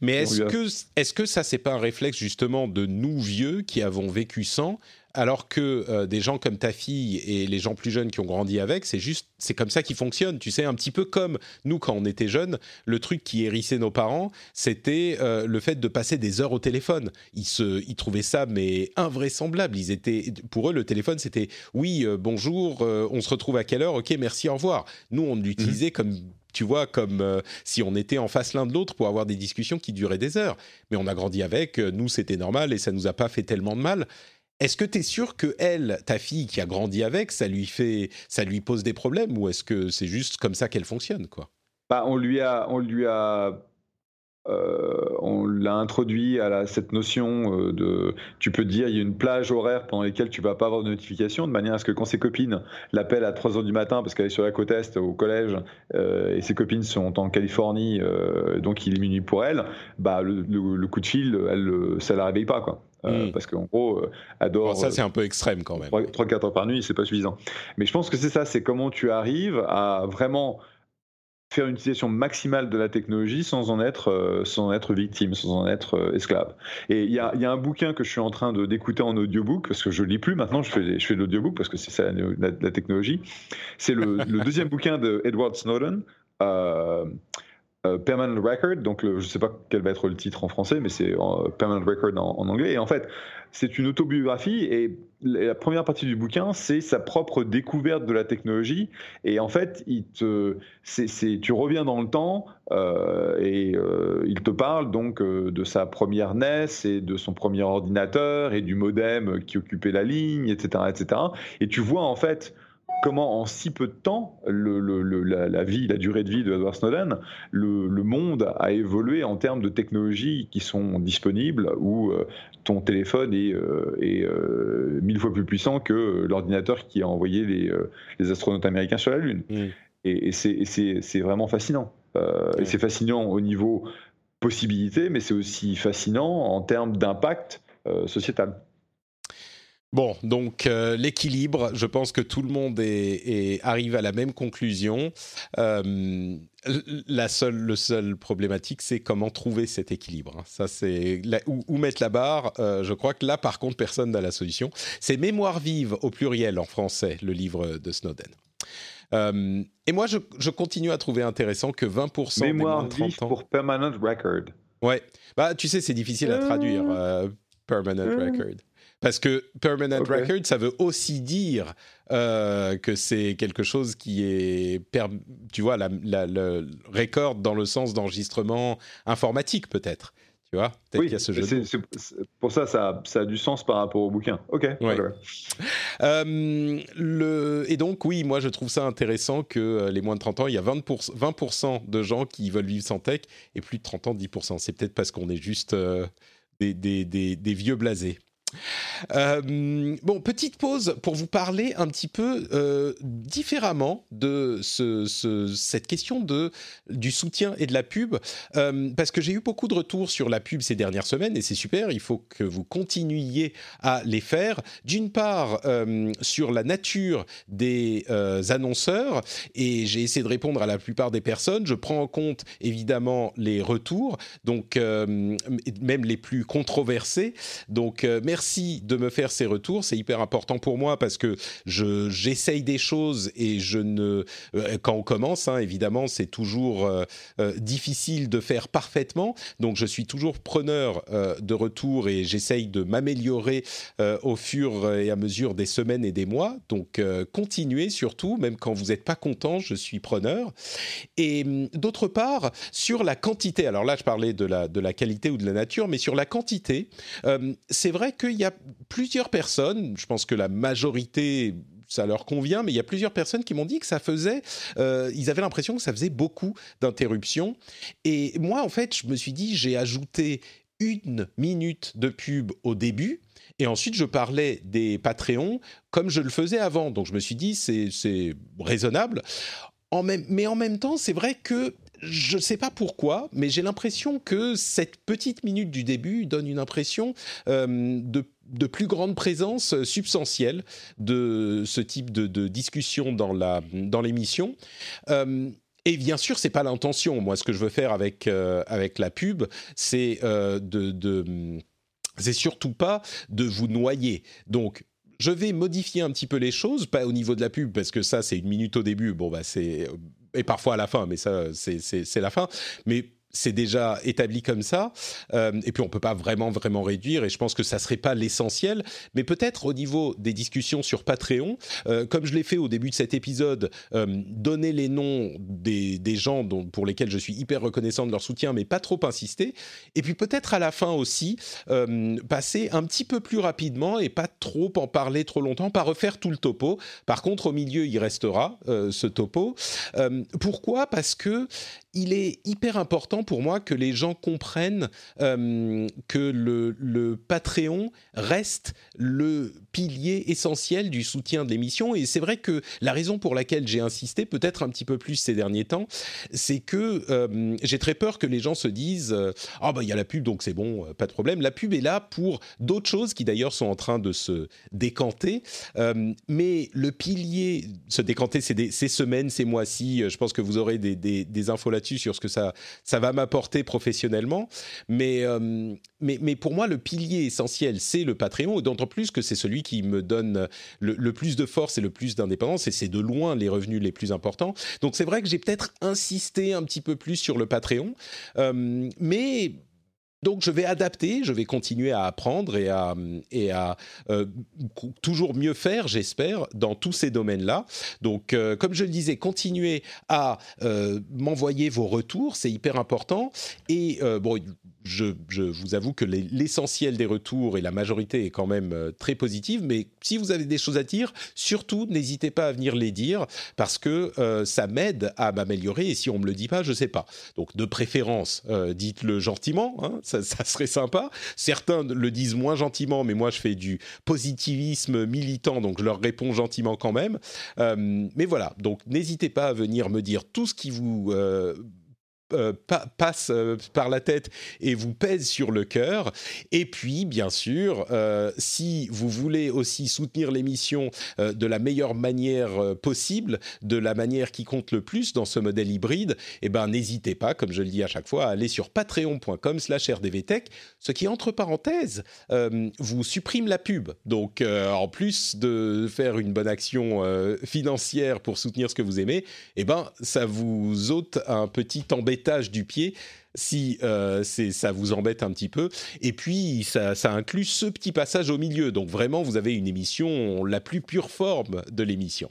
Mais est-ce que, est que ça, c'est pas un réflexe justement de nous vieux qui avons vécu sans alors que euh, des gens comme ta fille et les gens plus jeunes qui ont grandi avec, c'est juste, c'est comme ça qui fonctionne. Tu sais, un petit peu comme nous quand on était jeunes, le truc qui hérissait nos parents, c'était euh, le fait de passer des heures au téléphone. Ils se, ils trouvaient ça mais invraisemblable. Ils étaient, pour eux, le téléphone, c'était oui, euh, bonjour, on se retrouve à quelle heure? Ok, merci, au revoir. Nous, on l'utilisait mmh. comme tu vois, comme si on était en face l'un de l'autre pour avoir des discussions qui duraient des heures. Mais on a grandi avec, nous c'était normal et ça nous a pas fait tellement de mal. Est-ce que tu es sûr que elle, ta fille qui a grandi avec, ça lui fait, ça lui pose des problèmes ou est-ce que c'est juste comme ça qu'elle fonctionne quoi? Bah, on lui a, on lui a on l'a introduit à cette notion de. Tu peux dire, il y a une plage horaire pendant laquelle tu vas pas avoir de notification, de manière à ce que quand ses copines l'appellent à 3 h du matin parce qu'elle est sur la côte Est au collège et ses copines sont en Californie, donc il est minuit pour elle, bah, le, coup de fil, elle, ça la réveille pas. Quoi. Hmm. Parce qu'en gros, adore. ça, c'est un peu extrême quand même. 3-4 heures par nuit, c'est pas suffisant. Mais je pense que c'est ça, c'est comment tu arrives à vraiment faire une utilisation maximale de la technologie sans en être, euh, sans être victime, sans en être euh, esclave. Et il y a, y a, un bouquin que je suis en train d'écouter en audiobook, parce que je lis plus maintenant, je fais, je fais de l'audiobook parce que c'est ça la, technologie. C'est le, le, deuxième (laughs) bouquin de Edward Snowden. Euh, euh, Permanent Record, donc je ne sais pas quel va être le titre en français, mais c'est euh, Permanent Record en, anglais. Et en fait, c'est une autobiographie et la première partie du bouquin, c'est sa propre découverte de la technologie. Et en fait, tu reviens dans le temps euh, et il te parle donc de sa première NES et de son premier ordinateur et du modem qui occupait la ligne, etc., etc. Et tu vois en fait comment en si peu de temps, la, vie, la durée de vie de Edward Snowden, le, monde a évolué en termes de technologies qui sont disponibles, où euh, ton téléphone est, euh, euh, mille fois plus puissant que l'ordinateur qui a envoyé les, astronautes américains sur la Lune. Mm. Et, c'est vraiment fascinant. Et c'est fascinant au niveau possibilité, mais c'est aussi fascinant en termes d'impact sociétal. Bon, donc euh, l'équilibre, je pense que tout le monde est, arrive à la même conclusion. Euh, la seule, le seul problématique, c'est comment trouver cet équilibre. Hein. Ça, c'est où, mettre la barre. Euh, je crois que là, par contre, personne n'a la solution. C'est Mémoire vive au pluriel en français, le livre de Snowden. et moi, je, continue à trouver intéressant que 20% Mémoire vive pour Permanent Record. Ouais, bah tu sais, c'est difficile à traduire. permanent Record. Parce que permanent record, ça veut aussi dire euh, que c'est quelque chose qui est, tu vois, la, le record dans le sens d'enregistrement informatique peut-être. Tu vois, oui, qu'il y a ce jeu. pour ça, ça, ça, a du sens par rapport au bouquin. Ok. Euh, le, et donc, oui, moi, je trouve ça intéressant que euh, les moins de 30 ans, il y a 20%, 20 de gens qui veulent vivre sans tech et plus de 30 ans, 10%. C'est peut-être parce qu'on est juste des, des, des, des, vieux blasés. Euh, bon, petite pause pour vous parler un petit peu euh, différemment de ce, cette question du soutien et de la pub, euh, parce que j'ai eu beaucoup de retours sur la pub ces dernières semaines et c'est super, il faut que vous continuiez à les faire. D'une part, sur la nature des annonceurs, et j'ai essayé de répondre à la plupart des personnes, je prends en compte évidemment les retours, donc même les plus controversés. Donc merci merci de me faire ces retours. C'est hyper important pour moi parce que je, j'essaye des choses et je ne. Euh, quand on commence, hein, évidemment, c'est toujours euh, euh, difficile de faire parfaitement. Donc, je suis toujours preneur de retours et j'essaye de m'améliorer au fur et à mesure des semaines et des mois. Donc, continuez surtout, même quand vous n'êtes pas content, je suis preneur. Et hum, d'autre part, sur la quantité, alors là, je parlais de la, de la qualité ou de la nature, mais sur la quantité, c'est vrai que il y a plusieurs personnes, je pense que la majorité ça leur convient, mais il y a plusieurs personnes qui m'ont dit que ça faisait, euh, ils avaient l'impression que ça faisait beaucoup d'interruptions. Et moi, en fait, je me suis dit, j'ai ajouté une minute de pub au début. Et ensuite, je parlais des Patreons comme je le faisais avant. Donc, je me suis dit, c'est raisonnable. Mais en même temps, c'est vrai que je ne sais pas pourquoi, mais j'ai l'impression que cette petite minute du début donne une impression euh, de plus grande présence substantielle de ce type de, discussion dans l'émission. Euh, et bien sûr, c'est pas l'intention. Moi, ce que je veux faire avec euh, la pub, c'est de, c'est surtout pas de vous noyer. Donc je vais modifier un petit peu les choses, pas au niveau de la pub, parce que ça, c'est une minute au début, bon, bah, c'est. Et parfois à la fin, mais ça, c'est la fin. Mais c'est déjà établi comme ça, euh, et puis on peut pas vraiment vraiment réduire, et je pense que ça serait pas l'essentiel, mais peut-être au niveau des discussions sur Patreon, euh, comme je l'ai fait au début de cet épisode, euh, donner les noms des, gens pour lesquels je suis hyper reconnaissant de leur soutien, mais pas trop insister, et puis peut-être à la fin aussi passer un petit peu plus rapidement et pas trop en parler trop longtemps, pas refaire tout le topo. Par contre, au milieu, il restera ce topo. pourquoi? Parce que il est hyper important pour moi que les gens comprennent euh, que le, Patreon reste le pilier essentiel du soutien de l'émission. Et c'est vrai que la raison pour laquelle j'ai insisté, peut-être un petit peu plus ces derniers temps, c'est que euh, j'ai très peur que les gens se disent Ah, bah, il y a la pub, donc c'est bon, pas de problème. La pub est là pour d'autres choses qui d'ailleurs sont en train de se décanter. mais le pilier, se décanter ces, ces semaines, ces mois-ci, je pense que vous aurez des, des, des infos sur ce que ça, ça va m'apporter professionnellement. Mais, euh, mais, mais, pour moi, le pilier essentiel, c'est le Patreon, d'autant plus que c'est celui qui me donne le, plus de force et le plus d'indépendance, et c'est de loin les revenus les plus importants. Donc c'est vrai que j'ai peut-être insisté un petit peu plus sur le Patreon, euh, mais donc je vais adapter, je vais continuer à apprendre et à, et à euh, toujours mieux faire, j'espère, dans tous ces domaines-là. Donc euh, comme je le disais, continuez à euh, m'envoyer vos retours, c'est hyper important. Et bon, je, vous avoue que l'essentiel des retours et la majorité est quand même euh, très positive, mais si vous avez des choses à dire, surtout n'hésitez pas à venir les dire parce que euh, ça m'aide à m'améliorer et si on me le dit pas, je sais pas. Donc de préférence, euh, dites-le gentiment, hein, ça, serait sympa. Certains le disent moins gentiment, mais moi je fais du positivisme militant, donc je leur réponds gentiment quand même. mais voilà, donc n'hésitez pas à venir me dire tout ce qui vous euh, passe euh, par la tête et vous pèse sur le cœur. Et puis, bien sûr, euh, si vous voulez aussi soutenir l'émission de la meilleure manière possible, de la manière qui compte le plus dans ce modèle hybride, eh ben, n'hésitez pas, comme je le dis à chaque fois, à aller sur patreon.com slash rdvtech, ce qui, entre parenthèses, vous supprime la pub. Donc, en plus de faire une bonne action financière pour soutenir ce que vous aimez, eh ben, ça vous ôte un petit embêtement du pied si euh, ça vous embête un petit peu. Et puis, ça, inclut ce petit passage au milieu. Donc, vraiment, vous avez une émission, la plus pure forme de l'émission.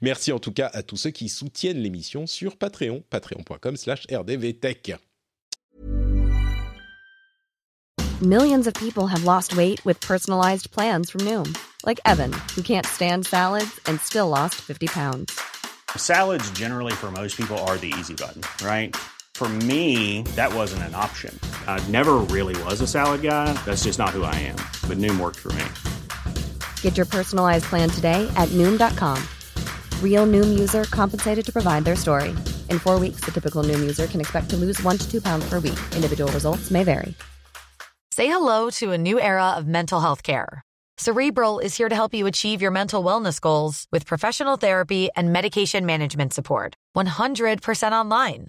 Merci en tout cas à tous ceux qui soutiennent l'émission sur Patreon, patreon.com slash rdvtech. Millions of people have lost weight with personalized plans from Noom. Like Evan, who can't stand salads and still lost 50 pounds. Salads generally for most people are the easy button, right? For me, that wasn't an option. I never really was a salad guy. That's just not who I am. But Noom worked for me. Get your personalized plan today at Noom.com. Real Noom user compensated to provide their story. In four weeks, the typical Noom user can expect to lose one to two pounds per week. Individual results may vary. Say hello to a new era of mental health care. Cerebral is here to help you achieve your mental wellness goals with professional therapy and medication management support. 100% online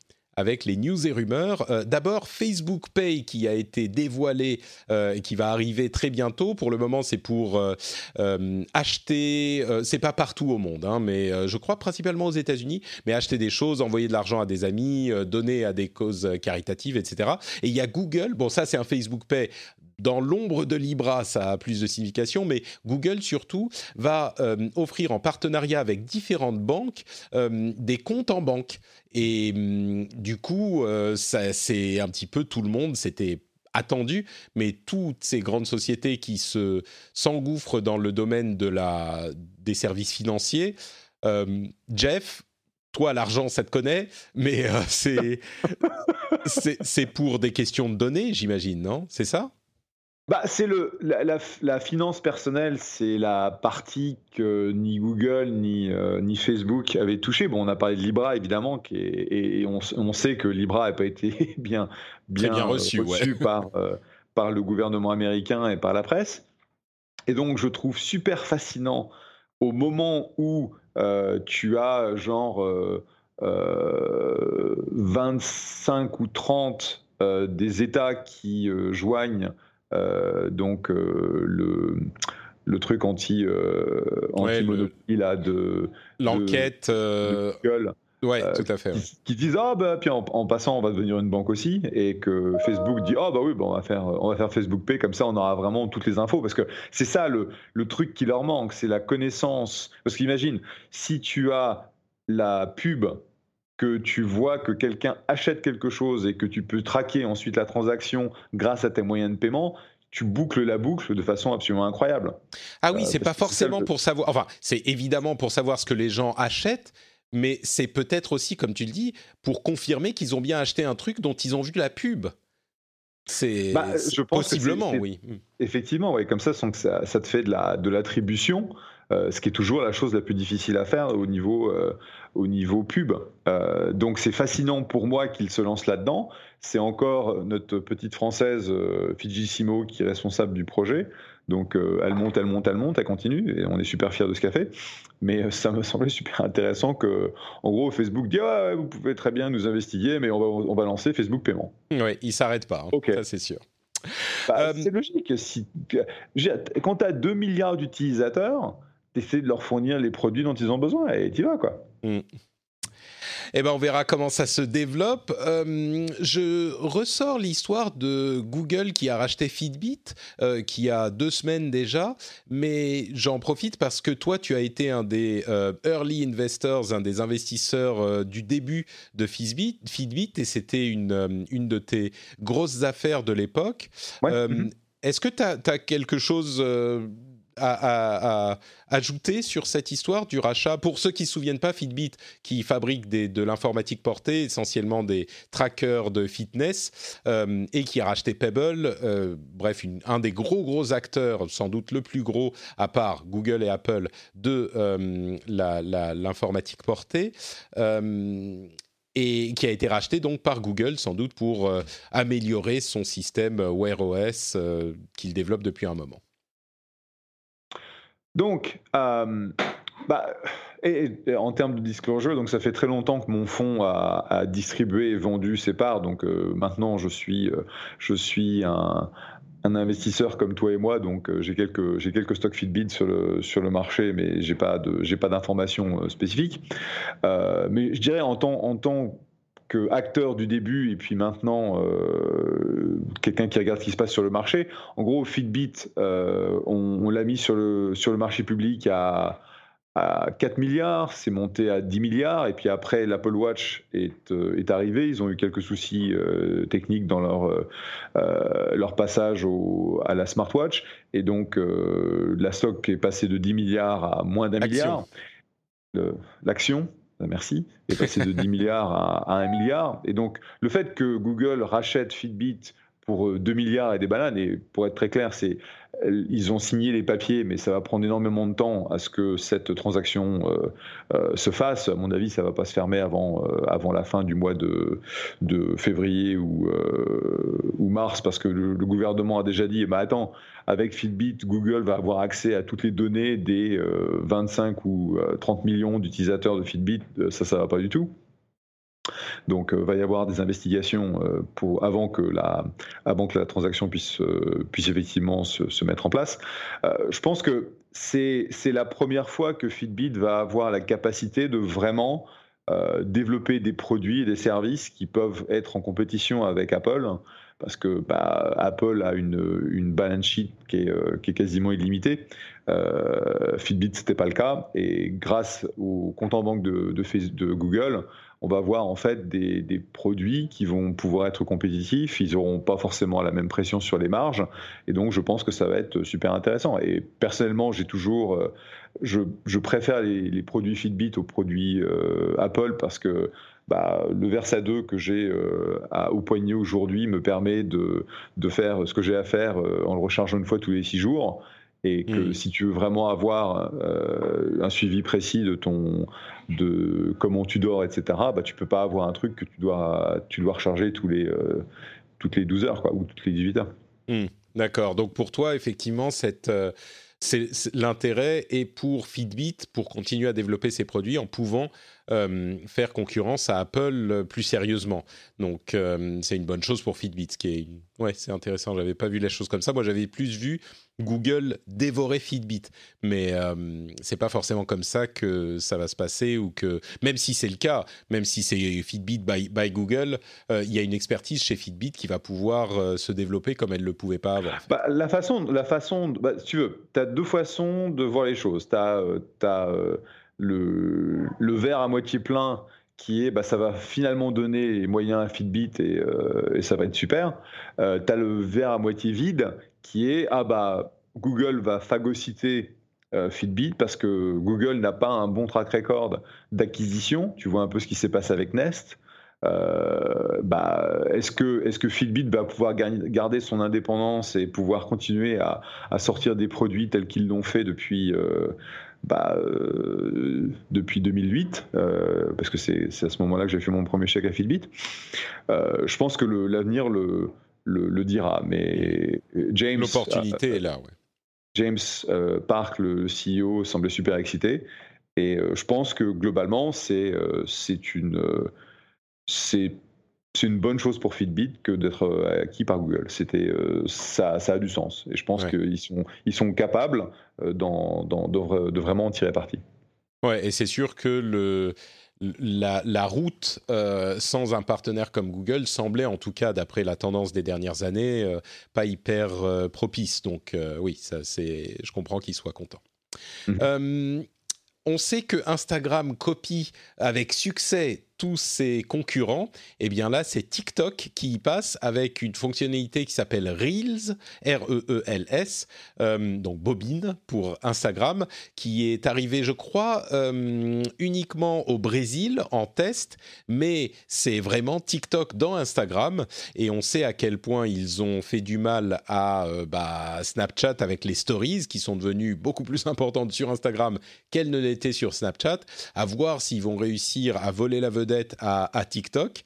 Avec les news et rumeurs. Euh, d'abord, Facebook Pay qui a été dévoilé euh, et qui va arriver très bientôt. Pour le moment, c'est pour euh, acheter, c'est pas partout au monde, hein, mais je crois principalement aux États-Unis, mais acheter des choses, envoyer de l'argent à des amis, donner à des causes caritatives, etc. Et il y a Google, bon ça c'est un Facebook Pay dans l'ombre de Libra, ça a plus de signification, mais Google surtout va offrir en partenariat avec différentes banques des comptes en banque. Et hum, du coup, euh, c'est un petit peu tout le monde, c'était attendu, mais toutes ces grandes sociétés qui se s'engouffrent dans le domaine de la, des services financiers, euh, Jeff, toi, l'argent, ça te connaît, mais euh, c'est (laughs) pour des questions de données, j'imagine, non? C'est ça? Bah, c'est le la, finance personnelle, c'est la partie que ni Google ni, euh, ni Facebook avaient touché. Bon, on a parlé de Libra évidemment, qui et on, sait que Libra n'a pas été (laughs) bien bien, bien reçu, par euh, par le gouvernement américain et par la presse. Et donc, je trouve super fascinant au moment où euh, tu as genre 25 ou 30 des États qui joignent donc le le truc anti anti monopoly là de l'enquête Google Ouais, euh, tout à fait. Qui, disent ah bah puis en, passant on va devenir une banque aussi et que Facebook dit ah bah oui bah, on va faire on va faire Facebook Pay comme ça on aura vraiment toutes les infos parce que c'est ça le, le truc qui leur manque c'est la connaissance parce qu'imagine si tu as la pub que tu vois que quelqu'un achète quelque chose et que tu peux traquer ensuite la transaction grâce à tes moyens de paiement, tu boucles la boucle de façon absolument incroyable. Ah oui, euh, c'est pas forcément pour savoir. Enfin, c'est évidemment pour savoir ce que les gens achètent, mais c'est peut-être aussi, comme tu le dis, pour confirmer qu'ils ont bien acheté un truc dont ils ont vu la pub. C'est bah, possiblement, oui. Effectivement, oui, comme ça, ça, ça te fait de l'attribution. Euh, ce qui est toujours la chose la plus difficile à faire au niveau, euh, au niveau pub. Euh, donc c'est fascinant pour moi qu'il se lance là-dedans. C'est encore notre petite française Fijissimo qui est responsable du projet. Donc elle monte, elle monte, elle monte, elle continue et on est super fiers de ce qu'elle fait. Mais ça me (laughs) semblait super intéressant que, en gros, Facebook dit ah, vous pouvez très bien nous investiguer, mais on va, on va lancer Facebook Paiement. Oui, il s'arrête pas. Hein. Ça c'est sûr. Bah, c'est logique. Si, quand tu as 2 milliards d'utilisateurs, d'essayer de leur fournir les produits dont ils ont besoin et tu vas quoi. Mm. Eh ben, on verra comment ça se développe. Euh, je ressors l'histoire de Google qui a racheté Fitbit, euh, qui a deux semaines déjà, mais j'en profite parce que toi, tu as été un des euh, early investors, un des investisseurs du début de Fitbit, Fitbit et c'était une, une de tes grosses affaires de l'époque. Mm-hmm. Est-ce que tu as, as, quelque chose à, ajouter sur cette histoire du rachat Pour ceux qui ne se souviennent pas, Fitbit, qui fabrique de l'informatique portée, essentiellement des trackers de fitness, euh, et qui a racheté Pebble, euh, bref, un des gros gros acteurs, sans doute le plus gros, à part Google et Apple, de euh, l'informatique portée et qui a été racheté donc par Google sans doute pour améliorer son système Wear OS qu'il développe depuis un moment. Donc, euh, bah, en termes de disclosure, donc ça fait très longtemps que mon fonds a, distribué et vendu ses parts. Donc euh, maintenant, je suis, euh, un, investisseur comme toi et moi. Donc j'ai quelques, j'ai quelques stocks Fitbit sur le, marché, mais j'ai pas de, j'ai pas d'informations spécifiques. mais je dirais en tant, en acteur du début et puis maintenant euh, quelqu'un qui regarde ce qui se passe sur le marché. En gros, Fitbit, euh, on, l'a mis sur le, sur le marché public à, à 4 milliards, c'est monté à 10 milliards, et puis après l'Apple Watch est, euh, est, arrivé, ils ont eu quelques soucis techniques dans leur, leur passage au, à la smartwatch, et donc la stock est passée de 10 milliards à moins d'un milliard. L'action merci, est passé de 10 (laughs) milliards à, 1 milliard. Et donc, le fait que Google rachète Fitbit pour 2 euh, milliards et des bananes, et pour être très clair, c'est ils ont signé les papiers, mais ça va prendre énormément de temps à ce que cette transaction euh, euh, se fasse. À mon avis, ça va pas se fermer avant, euh, avant la fin du mois de, de février ou, ou mars, parce que le, gouvernement a déjà dit, bah attends, avec Fitbit, Google va avoir accès à toutes les données des 25 ou 30 millions d'utilisateurs de Fitbit. Ça, ça va pas du tout. Donc, il euh, va y avoir des investigations euh, avant, que la, transaction puisse, euh, effectivement se, mettre en place. je pense que c'est la première fois que Fitbit va avoir la capacité de vraiment développer des produits et des services qui peuvent être en compétition avec Apple parce que bah, Apple a une, balance sheet qui est, quasiment illimitée. Fitbit, c'était pas le cas. Et grâce au compte en banque de Google, on va avoir en fait des, produits qui vont pouvoir être compétitifs, ils n'auront pas forcément la même pression sur les marges, et donc je pense que ça va être super intéressant. Et personnellement, j'ai toujours, euh, je, préfère les, produits Fitbit aux produits euh, Apple parce que bah, le Versa 2 que j'ai euh, au poignet aujourd'hui me permet de, de, faire ce que j'ai à faire en le rechargeant une fois tous les six jours et que mm. si tu veux vraiment avoir euh, un suivi précis de ton de comment tu dors etc bah tu peux pas avoir un truc que tu dois tu dois recharger tous les euh, toutes les 12 heures quoi ou toutes les 18 heures mm. d'accord donc pour toi effectivement cette euh, c'est l'intérêt est pour Fitbit pour continuer à développer ses produits en pouvant faire concurrence à Apple plus sérieusement. Donc c'est une bonne chose pour Fitbit, qui est ouais, c'est intéressant. J'avais pas vu les choses comme ça. Moi, j'avais plus vu Google dévorer Fitbit, mais c'est pas forcément comme ça que ça va se passer ou que même si c'est le cas, même si c'est Fitbit by, by Google, il y a une expertise chez Fitbit qui va pouvoir se développer comme elle le pouvait pas avant. Bah, la façon, la façon, bah, si tu veux, tu as deux façons de voir les choses. Tu as, le, le verre à moitié plein qui est bah, ça va finalement donner les moyens à Fitbit et, euh, et ça va être super. Euh, tu as le verre à moitié vide qui est ah bah Google va phagocyter euh, Fitbit parce que Google n'a pas un bon track record d'acquisition. Tu vois un peu ce qui s'est passé avec Nest. bah, est-ce que, est Fitbit va pouvoir garder son indépendance et pouvoir continuer à, sortir des produits tels qu'ils l'ont fait depuis bah, euh, depuis 2008, euh, parce que c'est à ce moment-là que j'ai fait mon premier chèque à Fitbit. Euh, je pense que l'avenir le, le, dira. Mais James. L'opportunité est là, ouais. James Park, le CEO, semblait super excité. Et je pense que globalement, c'est une. c'est c'est une bonne chose pour Fitbit que d'être euh, acquis par Google. C'était euh, ça, ça a du sens et je pense qu'ils sont ils sont capables euh, de, vraiment en tirer parti. Ouais, et c'est sûr que le la, la route sans un partenaire comme Google semblait, en tout cas d'après la tendance des dernières années, pas hyper propice. Donc oui, ça c'est, je comprends qu'il soit content. Mmh. on sait que Instagram copie avec succès tous ses concurrents, eh bien là, c'est TikTok qui y passe avec une fonctionnalité qui s'appelle Reels, R-E-E-L-S, euh, donc bobine pour Instagram, qui est arrivée, je crois, euh, uniquement au Brésil en test, mais c'est vraiment TikTok dans Instagram, et on sait à quel point ils ont fait du mal à euh, bah, Snapchat avec les stories, qui sont devenues beaucoup plus importantes sur Instagram qu'elles ne l'étaient sur Snapchat, à voir s'ils vont réussir à voler la vedette à, TikTok.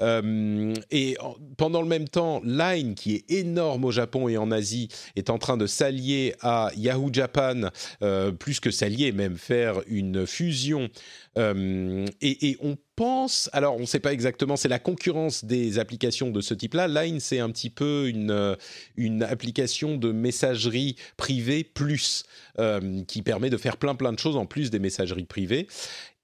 Euh, et pendant le même temps, Line, qui est énorme au Japon et en Asie, est en train de s'allier à Yahoo Japan, euh, plus que s'allier, même faire une fusion. Euh, et, on pense, alors on ne sait pas exactement, c'est la concurrence des applications de ce type-là. Line, c'est un petit peu une, une application de messagerie privée plus, qui permet de faire plein plein de choses en plus des messageries privées.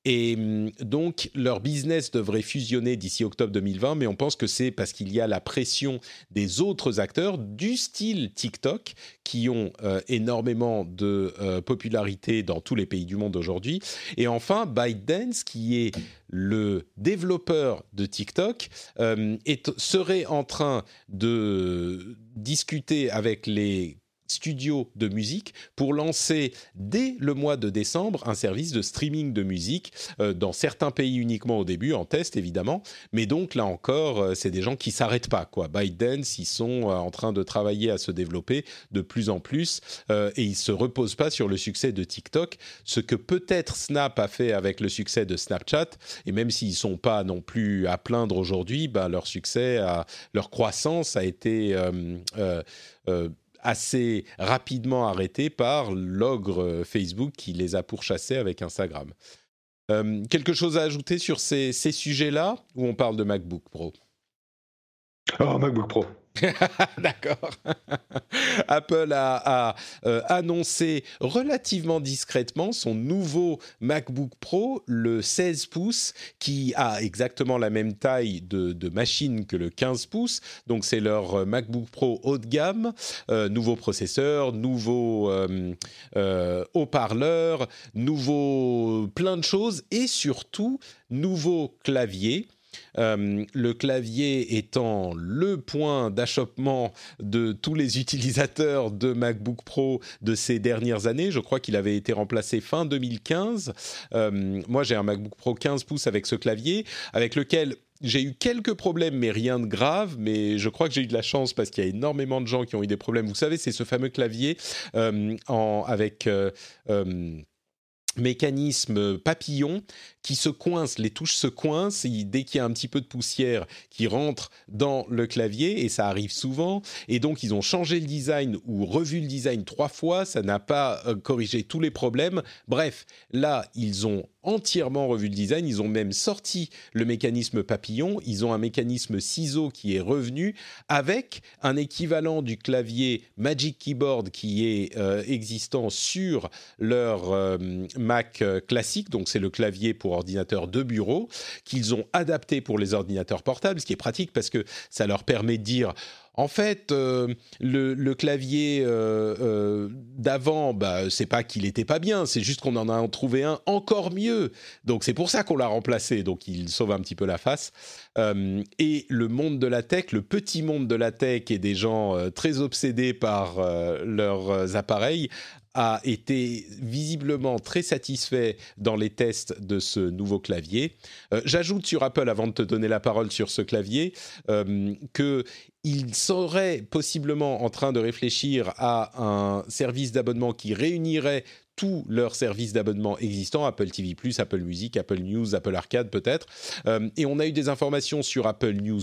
Et hum, donc, leur business devrait fusionner d'ici octobre 2020, mais on pense que c'est parce qu'il y a la pression des autres acteurs du style TikTok, qui ont euh, énormément de euh, popularité dans tous les pays du monde aujourd'hui. Et enfin, ByteDance, qui est le développeur de TikTok, euh, serait en train de discuter avec les studio de musique pour lancer dès le mois de décembre un service de streaming de musique euh, dans certains pays uniquement au début, en test évidemment, mais donc là encore, euh, c'est des gens qui s'arrêtent pas. Quoi. ByteDance, ils sont euh, en train de travailler à se développer de plus en plus et ils se reposent pas sur le succès de TikTok, ce que peut-être Snap a fait avec le succès de Snapchat, et même s'ils sont pas non plus à plaindre aujourd'hui, bah, leur succès, leur croissance a été assez rapidement arrêtés par l'ogre euh, Facebook qui les a pourchassés avec Instagram. Euh, quelque chose à ajouter sur ces, ces sujets-là ou on parle de MacBook Pro? Oh, MacBook Pro. (laughs) D'accord. Apple a, euh, annoncé relativement discrètement son nouveau MacBook Pro, le 16 pouces, qui a exactement la même taille de, machine que le 15 pouces. Donc c'est leur euh, MacBook Pro haut de gamme, euh, nouveau processeur, nouveau haut-parleur, nouveau plein de choses et surtout nouveau clavier. Euh, le clavier étant le point d'achoppement de tous les utilisateurs de MacBook Pro de ces dernières années. Je crois qu'il avait été remplacé fin 2015. Euh, moi, j'ai un MacBook Pro 15 pouces avec ce clavier, avec lequel j'ai eu quelques problèmes, mais rien de grave. Mais je crois que j'ai eu de la chance parce qu'il y a énormément de gens qui ont eu des problèmes. Vous savez, c'est ce fameux clavier euh, en, avec mécanisme papillon qui se coince, les touches se coincent dès qu'il y a un petit peu de poussière qui rentre dans le clavier et ça arrive souvent et donc ils ont changé le design ou revu le design trois fois, ça n'a pas euh, corrigé tous les problèmes. Bref, là ils ont entièrement revu le design. Ils ont même sorti le mécanisme papillon. Ils ont un mécanisme ciseau qui est revenu avec un équivalent du clavier Magic Keyboard qui est euh, existant sur leur euh, Mac euh, classique. Donc c'est le clavier pour ordinateur de bureau qu'ils ont adapté pour les ordinateurs portables, ce qui est pratique parce que ça leur permet de dire en fait, euh, le, clavier euh, euh, d'avant, bah, c'est pas qu'il était pas bien, c'est juste qu'on en a trouvé un encore mieux. Donc c'est pour ça qu'on l'a remplacé. Donc il sauve un petit peu la face. et le monde de la tech, le petit monde de la tech et des gens très obsédés par leurs appareils a été visiblement très satisfait dans les tests de ce nouveau clavier. J'ajoute sur Apple, avant de te donner la parole sur ce clavier, que ils seraient possiblement en train de réfléchir à un service d'abonnement qui réunirait tous leurs services d'abonnement existants, Apple TV+, Apple Music, Apple News, Apple Arcade peut-être. Euh, et on a eu des informations sur Apple News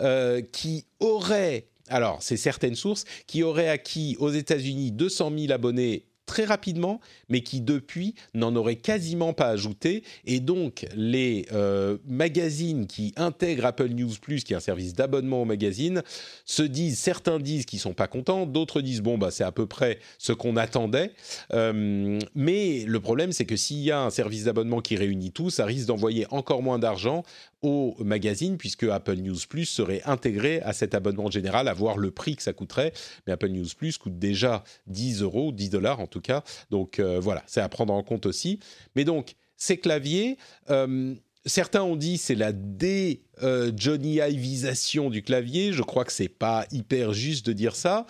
euh, qui aurait, alors c'est certaines sources, qui auraient acquis aux États-Unis 200 000 abonnés très rapidement, mais qui depuis n'en aurait quasiment pas ajouté. Et donc les euh, magazines qui intègrent Apple News Plus, qui est un service d'abonnement au magazine, se disent, certains disent qu'ils sont pas contents, d'autres disent bon bah c'est à peu près ce qu'on attendait. Euh, mais le problème c'est que s'il y a un service d'abonnement qui réunit tout, ça risque d'envoyer encore moins d'argent au magazine, puisque Apple News Plus serait intégré à cet abonnement général, à voir le prix que ça coûterait. Mais Apple News Plus coûte déjà 10 euros, 10 dollars en tout cas. Donc euh, voilà, c'est à prendre en compte aussi. Mais donc, ces claviers, euh, certains ont dit c'est la dé euh, Johnny Ivisation du clavier. Je crois que c'est pas hyper juste de dire ça,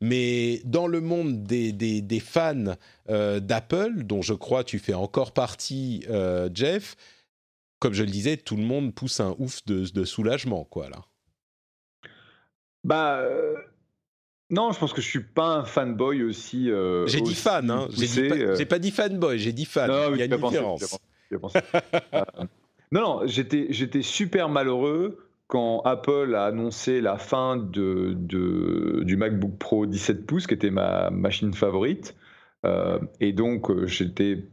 mais dans le monde des, des fans d'Apple, dont je crois tu fais encore partie, Jeff, comme je le disais, tout le monde pousse un ouf de, soulagement, quoi, là. Bah. Euh, non, je pense que je suis pas un fanboy aussi. Euh, j'ai dit fan, hein. Euh. J'ai pas, dit fanboy, j'ai dit fan. Il y a une différence. (laughs) non, non, j'étais, j'étais super malheureux quand Apple a annoncé la fin de, de, du MacBook Pro 17 pouces, qui était ma machine favorite. et donc, j'étais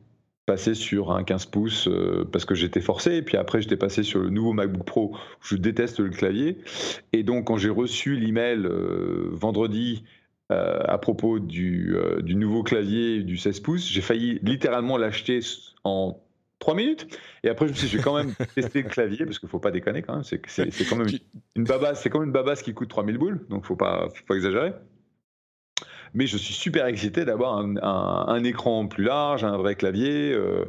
passé sur un 15 pouces euh, parce que j'étais forcé. Et puis après, j'étais passé sur le nouveau MacBook Pro. je déteste le clavier. Et donc, quand j'ai reçu l'email euh, vendredi euh, à propos du, du, nouveau clavier du 16 pouces, j'ai failli littéralement l'acheter en 3 minutes. Et après, je me suis dit, je vais quand même (laughs) tester le clavier parce qu'il ne faut pas déconner quand même. C'est quand même une babasse, c'est comme une babasse qui coûte 3000 boules. Donc, il ne faut pas exagérer mais je suis super excité d'avoir un, écran plus large, un vrai clavier, euh,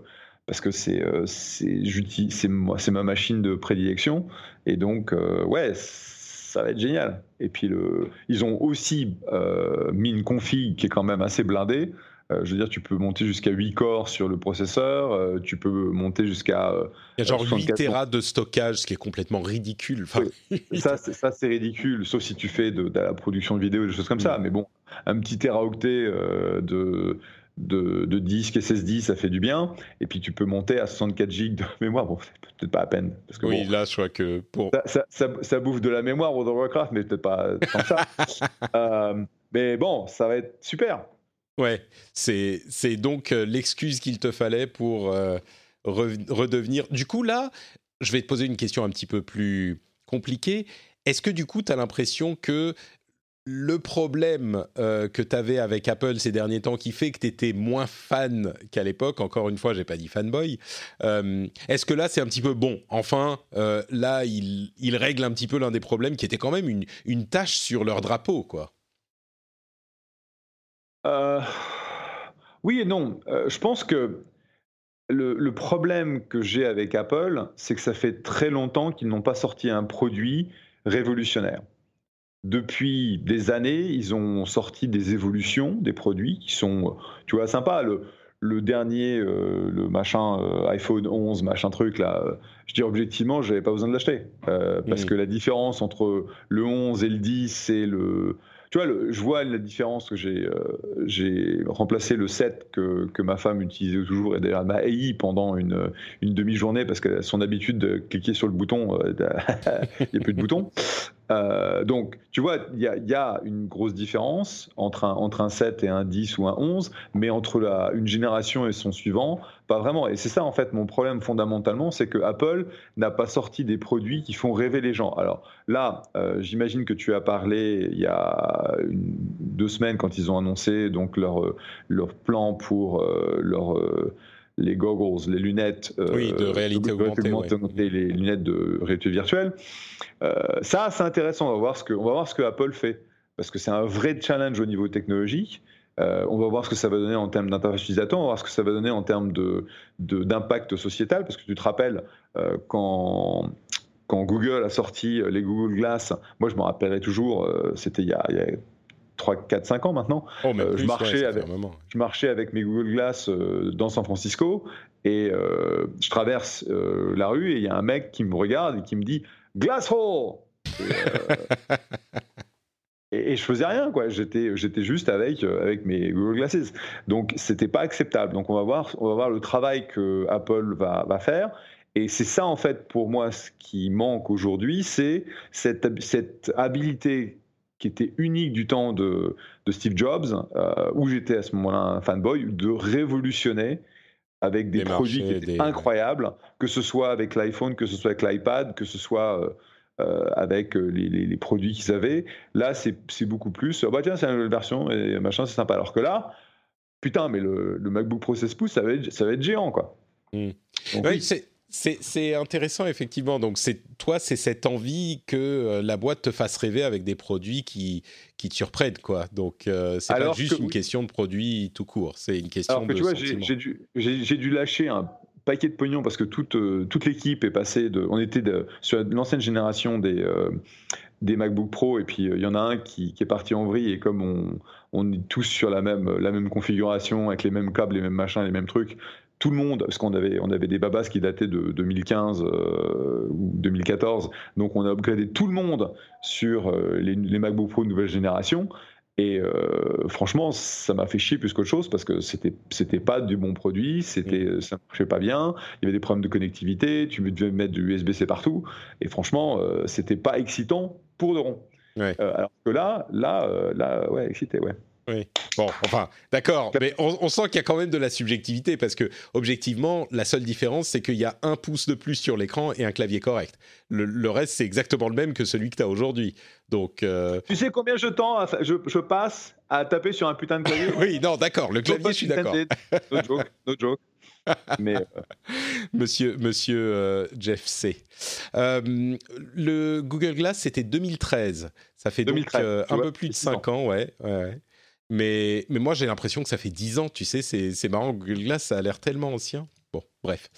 parce que c'est euh, c'est ma machine de prédilection, et donc euh, ouais, ça va être génial. Et puis le, ils ont aussi mis une config qui est quand même assez blindée. je veux dire, tu peux monter jusqu'à 8 corps sur le processeur, tu peux monter jusqu'à. Il y a genre 8 Tera de stockage, ce qui est complètement ridicule. (laughs) ça, c'est ridicule, sauf si tu fais de, la production de vidéo, des choses comme ça. Mm. Mais bon, un petit teraoctet euh, de, de, de, disques SSD, ça fait du bien. Et puis tu peux monter à 64 GB de (laughs) mémoire. Bon, c'est peut-être pas à peine. Parce que, oui, là, je crois que pour. Ça, ça, bouffe de la mémoire World of Warcraft, mais peut-être pas tant ça. (laughs) Euh, mais bon, ça va être super. Ouais, c'est, c'est donc euh, l'excuse qu'il te fallait pour redevenir. Du coup, là, je vais te poser une question un petit peu plus compliquée. Est-ce que du coup, tu as l'impression que le problème euh, que tu avais avec Apple ces derniers temps qui fait que tu étais moins fan qu'à l'époque, encore une fois, j'ai pas dit fanboy, euh, est-ce que là c'est un petit peu bon Enfin, euh, là, il, il, règle un petit peu l'un des problèmes qui était quand même une, tâche sur leur drapeau, quoi? Oui et non. je pense que le problème que j'ai avec Apple, c'est que ça fait très longtemps qu'ils n'ont pas sorti un produit révolutionnaire depuis des années, ils ont sorti des évolutions des produits qui sont, tu vois, sympas. Le, le dernier, euh, le machin euh, iPhone 11, machin truc là, euh, je dis objectivement, j'avais pas besoin de l'acheter parce que la différence entre le 11 et le 10, c'est le, tu vois, je vois la différence que j'ai, j'ai remplacé le 7 que, que, ma femme utilisait toujours et d'ailleurs m'a haï pendant une, une demi-journée parce que son habitude de cliquer sur le bouton, (laughs) il n'y a plus de bouton. Euh, donc, tu vois, il y, y, a une grosse différence entre un, entre un 7 et un 10 ou un 11, mais entre la, une génération et son suivant, pas vraiment. Et c'est ça, en fait, mon problème fondamentalement, c'est que Apple n'a pas sorti des produits qui font rêver les gens. Alors là, euh, j'imagine que tu as parlé il y a deux semaines quand ils ont annoncé donc leur, leur plan pour euh, leur les goggles, les lunettes euh, oui, de réalité augmentée, ouais. les lunettes de réalité virtuelle. Euh, ça, c'est intéressant. On va voir ce que, on va voir ce que Apple fait parce que c'est un vrai challenge au niveau technologique. Euh, on va voir ce que ça va donner en termes d'interface utilisateur, on va voir ce que ça va donner en termes de, d'impact sociétal, parce que tu te rappelles quand, quand Google a sorti les Google Glass, moi je me rappellerai toujours, c'était il y a, il y a 3, 4, 5 ans maintenant. Oh, euh, je, marchais ouais, avec, je marchais avec mes Google Glass euh, dans San Francisco et euh, je traverse la rue et il y a un mec qui me regarde et qui me dit Glass Hole et, (laughs) et, et, je faisais rien, quoi. J'étais, j'étais juste avec, avec mes Google Glasses. Donc, c'était pas acceptable. Donc, on va voir, on va voir le travail que Apple va, va faire. Et c'est ça, en fait, pour moi, ce qui manque aujourd'hui, c'est cette, cette habilité qui était unique du temps de, de Steve Jobs, euh, où j'étais à ce moment-là un fanboy, de révolutionner avec des, des produits marchés, qui étaient des... incroyables, que ce soit avec l'iPhone, que ce soit avec l'iPad, que ce soit euh, euh, avec les, les, les produits qu'ils avaient. Là, c'est beaucoup plus, oh bah tiens, c'est une nouvelle version et machin, c'est sympa. Alors que là, putain, mais le, le, MacBook Pro 16 pouces, ça va être, ça va être géant, quoi. Mmh. Donc, oui, oui. C'est intéressant, effectivement. Donc, toi, c'est cette envie que euh, la boîte te fasse rêver avec des produits qui, qui te surprennent, quoi. Donc, euh, c'est pas juste que, une question de produits tout court, c'est une question Alors que, de tu vois, j'ai dû, dû, lâcher un paquet de pognon parce que toute, euh, toute l'équipe est passée de... On était de, sur l'ancienne génération des, euh, des MacBook Pro et puis il euh, y en a un qui, qui, est parti en vrille et comme on, on est tous sur la même, la même configuration avec les mêmes câbles, les mêmes machins, les mêmes trucs, tout le monde, parce qu'on avait, on avait des babas qui dataient de 2015 euh, ou 2014, donc on a upgradé tout le monde sur euh, les, les, MacBook Pro nouvelle génération. Et euh, franchement, ça m'a fait chier plus qu'autre chose parce que c'était c'était pas du bon produit, c'était mmh. ça marchait pas bien, il y avait des problèmes de connectivité, tu devais mettre du USB-C partout, et franchement, c'était pas excitant pour de rond. Ouais. Alors que là, là, là, ouais, excité, ouais. Oui. Bon, enfin, d'accord, mais on, on sent qu'il y a quand même de la subjectivité parce que, objectivement, la seule différence, c'est qu'il y a un pouce de plus sur l'écran et un clavier correct. Le, le reste, c'est exactement le même que celui que tu as aujourd'hui. Donc, euh... Tu sais combien je, temps, je, je, passe à taper sur un putain de clavier? (laughs) Oui, non, d'accord, le clavier, je suis d'accord. No joke, no joke. (laughs) Mais euh... Monsieur, monsieur euh, Jeff C. Euh, le Google Glass, c'était 2013. Ça fait 2013, donc un peu plus de 5 ans, ouais. ouais. Mais, mais moi, j'ai l'impression que ça fait 10 ans, tu sais, c'est marrant, Google Glass, ça a l'air tellement ancien. Bon, bref.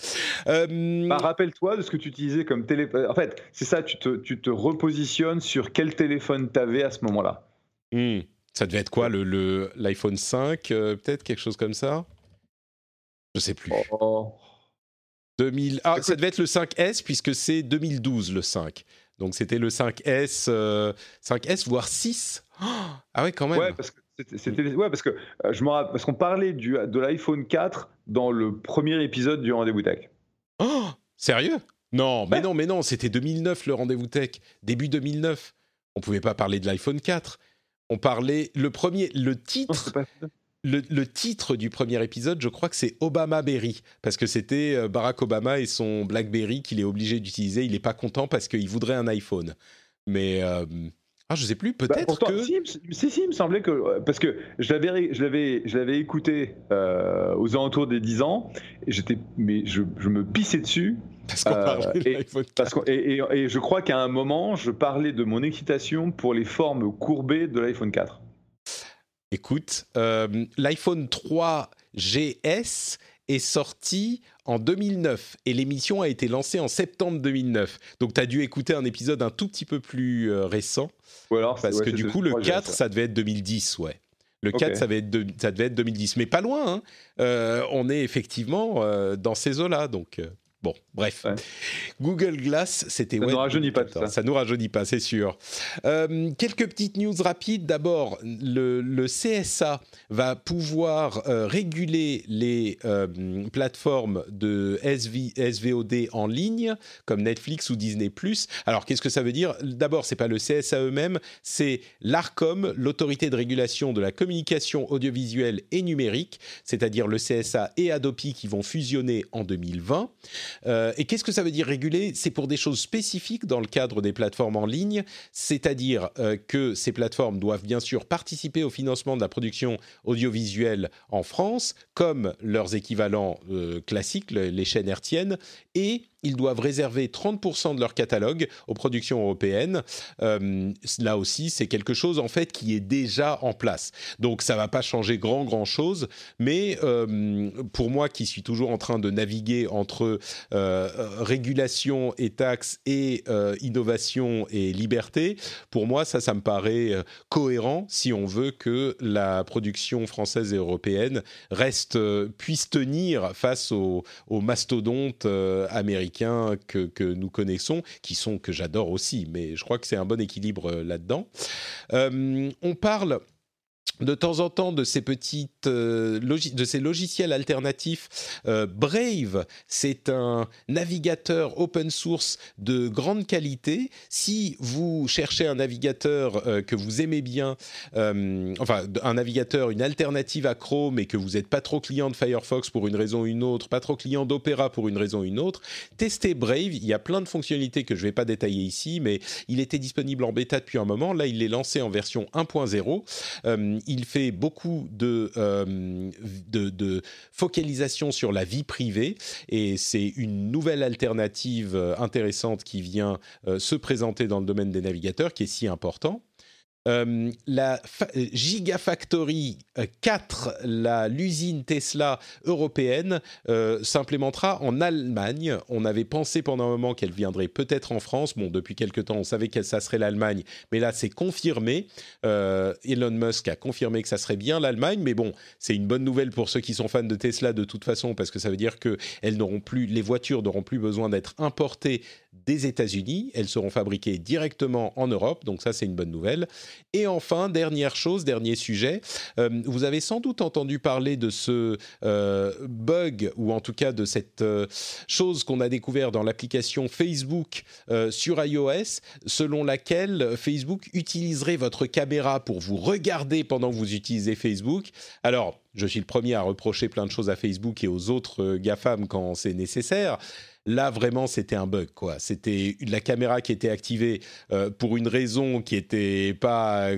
Euh... Bah, Rappelle-toi de ce que tu utilisais comme téléphone. En fait, c'est ça, tu te, tu te repositionnes sur quel téléphone tu avais à ce moment-là. Mmh. Ça devait être quoi, l'iPhone le, 5, euh, peut-être, quelque chose comme ça? Je sais plus. Oh. 2000... Ah, ça devait être le 5S, puisque c'est 2012, le 5. Donc, c'était le 5S, euh, 5S, voire 6. Oh ah ouais, quand même. Ouais, parce que c'était ouais parce que euh, je me parce qu'on parlait du, de l'iPhone 4 dans le premier épisode du rendez-vous tech. Oh sérieux? Non, mais ouais. non, mais non, c'était 2009 le rendez-vous tech, début 2009. On pouvait pas parler de l'iPhone 4. On parlait le premier, le titre. Non, le, le, titre du premier épisode, je crois que c'est Obama Berry, parce que c'était Barack Obama et son BlackBerry qu'il est obligé d'utiliser. Il n'est pas content parce qu'il voudrait un iPhone. Mais euh, ah, je sais plus, peut-être bah, que. Si, si, si, il me semblait que. Parce que je l'avais, je l'avais, je l'avais écouté euh, aux alentours des 10 ans, et j'étais. Mais je, je, me pissais dessus. Parce qu'on parlait euh, et, parce qu et, et, et, je crois qu'à un moment, je parlais de mon excitation pour les formes courbées de l'iPhone 4. Écoute, euh, l'iPhone 3 GS est sorti en 2009 et l'émission a été lancée en septembre 2009. Donc tu as dû écouter un épisode un tout petit peu plus euh, récent. Ou alors, parce ouais, que du coup, le 4, ça. ça. devait être 2010, ouais. Le 4, okay. ça, devait être de, ça devait être 2010. Mais pas loin, hein. euh, on est effectivement euh, dans ces eaux-là. Donc, Bon, bref. Google Glass, c'était... Ça ne nous rajeunit pas ça. Ça nous rajeunit pas, c'est sûr. Euh, quelques petites news rapides. D'abord, le, CSA va pouvoir euh, réguler les euh, plateformes de SV, SVOD en ligne, comme Netflix ou Disney+. Alors, qu'est-ce que ça veut dire? D'abord, c'est pas le CSA eux-mêmes, c'est l'ARCOM, l'autorité de régulation de la communication audiovisuelle et numérique, c'est-à-dire le CSA et Adopi qui vont fusionner en 2020. Euh, et qu'est-ce que ça veut dire réguler? C'est pour des choses spécifiques dans le cadre des plateformes en ligne, c'est-à-dire euh, que ces plateformes doivent bien sûr participer au financement de la production audiovisuelle en France, comme leurs équivalents euh, classiques, les chaînes hertziennes, et ils doivent réserver 30% de leur catalogue aux productions européennes. Euh, là aussi, c'est quelque chose en fait qui est déjà en place. Donc ça va pas changer grand grand chose, mais euh, pour moi qui suis toujours en train de naviguer entre euh, régulation et taxes et innovation et liberté, pour moi ça ça me paraît cohérent si on veut que la production française et européenne reste puisse tenir face aux mastodontes américains que, nous connaissons, qui sont que j'adore aussi, mais je crois que c'est un bon équilibre euh, là-dedans. Euh, on parle de temps en temps de ces petites euh, logiciels alternatifs. Euh, Brave, c'est un navigateur open source de grande qualité. Si vous cherchez un navigateur euh, que vous aimez bien, enfin un navigateur, une alternative à Chrome et que vous n'êtes pas trop client de Firefox pour une raison ou une autre, pas trop client d'Opera pour une raison ou une autre, testez Brave. Il y a plein de fonctionnalités que je ne vais pas détailler ici, mais il était disponible en bêta depuis un moment. Là, il est lancé en version 1.0 il fait beaucoup euh, de, focalisation sur la vie privée et c'est une nouvelle alternative euh, intéressante qui vient euh, se présenter dans le domaine des navigateurs qui est si important. Euh, la Gigafactory 4, euh, l'usine Tesla européenne, euh, s'implémentera en Allemagne. On avait pensé pendant un moment qu'elle viendrait peut-être en France. Bon, depuis quelque temps, on savait que ça serait l'Allemagne, mais là, c'est confirmé. Elon Musk a confirmé que ça serait bien l'Allemagne, mais bon, c'est une bonne nouvelle pour ceux qui sont fans de Tesla de toute façon, parce que ça veut dire que plus, les voitures n'auront plus besoin d'être importées des États-Unis. Elles seront fabriquées directement en Europe, donc ça, c'est une bonne nouvelle. Et enfin, dernière chose, dernier sujet, euh, vous avez sans doute entendu parler de ce euh, bug, ou en tout cas de cette euh, chose qu'on a découvert dans l'application Facebook sur iOS, selon laquelle Facebook utiliserait votre caméra pour vous regarder pendant que vous utilisez Facebook. Alors, je suis le premier à reprocher plein de choses à Facebook et aux autres GAFAM quand c'est nécessaire. Là, vraiment, c'était un bug, quoi. C'était la caméra qui était activée euh, pour une raison qui n'était pas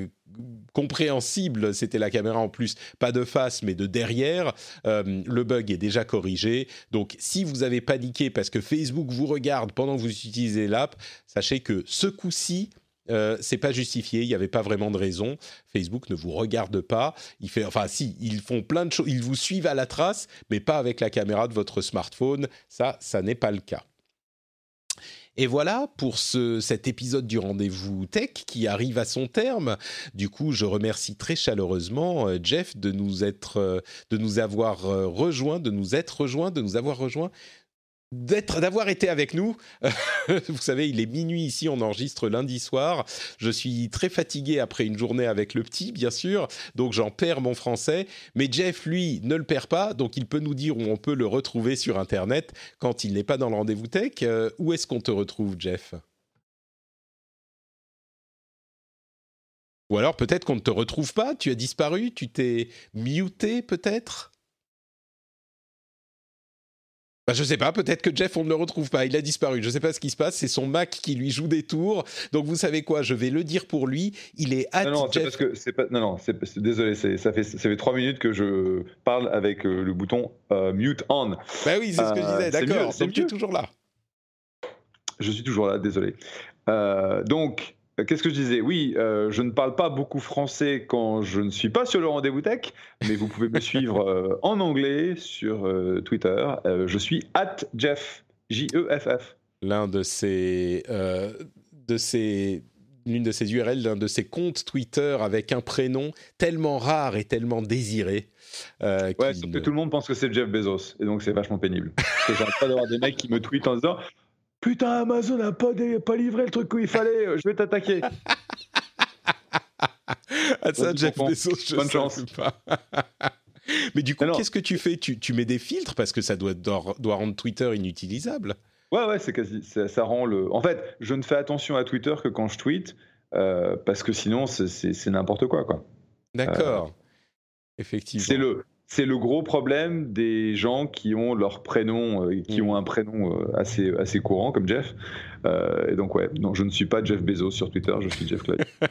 compréhensible, c'était la caméra en plus, pas de face mais de derrière. Euh, le bug est déjà corrigé. Donc si vous avez paniqué parce que Facebook vous regarde pendant que vous utilisez l'app, sachez que ce coup-ci, euh, c'est pas justifié, il n'y avait pas vraiment de raison. Facebook ne vous regarde pas. Il fait, enfin, si, ils font plein de choses, ils vous suivent à la trace, mais pas avec la caméra de votre smartphone. Ça, ça n'est pas le cas. Et voilà pour ce, cet épisode du rendez-vous tech qui arrive à son terme. Du coup, je remercie très chaleureusement euh, Jeff de nous être, euh, de nous avoir rejoint, de nous être rejoint, de nous avoir rejoint d'être, d'avoir été avec nous. (laughs) Vous savez, il est minuit ici, on enregistre lundi soir. Je suis très fatigué après une journée avec le petit, bien sûr, donc j'en perds mon français. Mais Jeff, lui, ne le perd pas, donc il peut nous dire où on peut le retrouver sur Internet quand il n'est pas dans le rendez-vous tech. Euh, où est-ce qu'on te retrouve, Jeff? Ou alors peut-être qu'on ne te retrouve pas, tu as disparu, tu t'es muté peut-être? Bah, je sais pas, peut-être que Jeff, on ne le retrouve pas, il a disparu. Je sais pas ce qui se passe, c'est son Mac qui lui joue des tours. Donc vous savez quoi, je vais le dire pour lui. Il est at non, non, Jeff. Parce que c'est pas, non, non, désolé, ça fait, ça fait trois minutes que je parle avec euh, le bouton euh, mute on. Bah oui, c'est ce que je disais, euh, d'accord. Donc tu es toujours là. Je suis toujours là, désolé. donc, qu'est-ce que je disais? Oui, euh, je ne parle pas beaucoup français quand je ne suis pas sur le rendez-vous tech, mais vous pouvez me (laughs) suivre euh, en anglais sur Twitter. je suis at Jeff, J-E-F-F. L'un de ces, de ces l'une de ces URL d'un de ses comptes Twitter avec un prénom tellement rare et tellement désiré. Euh, ouais, sauf que tout le monde pense que c'est Jeff Bezos, et donc c'est vachement pénible. Que pas d'avoir des mecs qui me tweetent en disant Putain, Amazon n'a pas, pas livré le truc où il fallait, je vais t'attaquer. (laughs) ah, ça, Jeff Bezos, je Bonne chance. pas. (laughs) Mais du coup, qu'est-ce que tu fais? Tu, tu, mets des filtres parce que ça doit, doit, rendre Twitter inutilisable. Ouais, ouais, c'est quasi, ça, rend le. En fait, je ne fais attention à Twitter que quand je tweete, euh, parce que sinon, c'est n'importe quoi, quoi. D'accord. Euh, Effectivement. C'est le, c'est le gros problème des gens qui ont leur prénom, euh, qui mm. ont un prénom assez, assez courant comme Jeff. Euh, et donc ouais, non, je ne suis pas Jeff Bezos sur Twitter, je suis Jeff Clay. (laughs)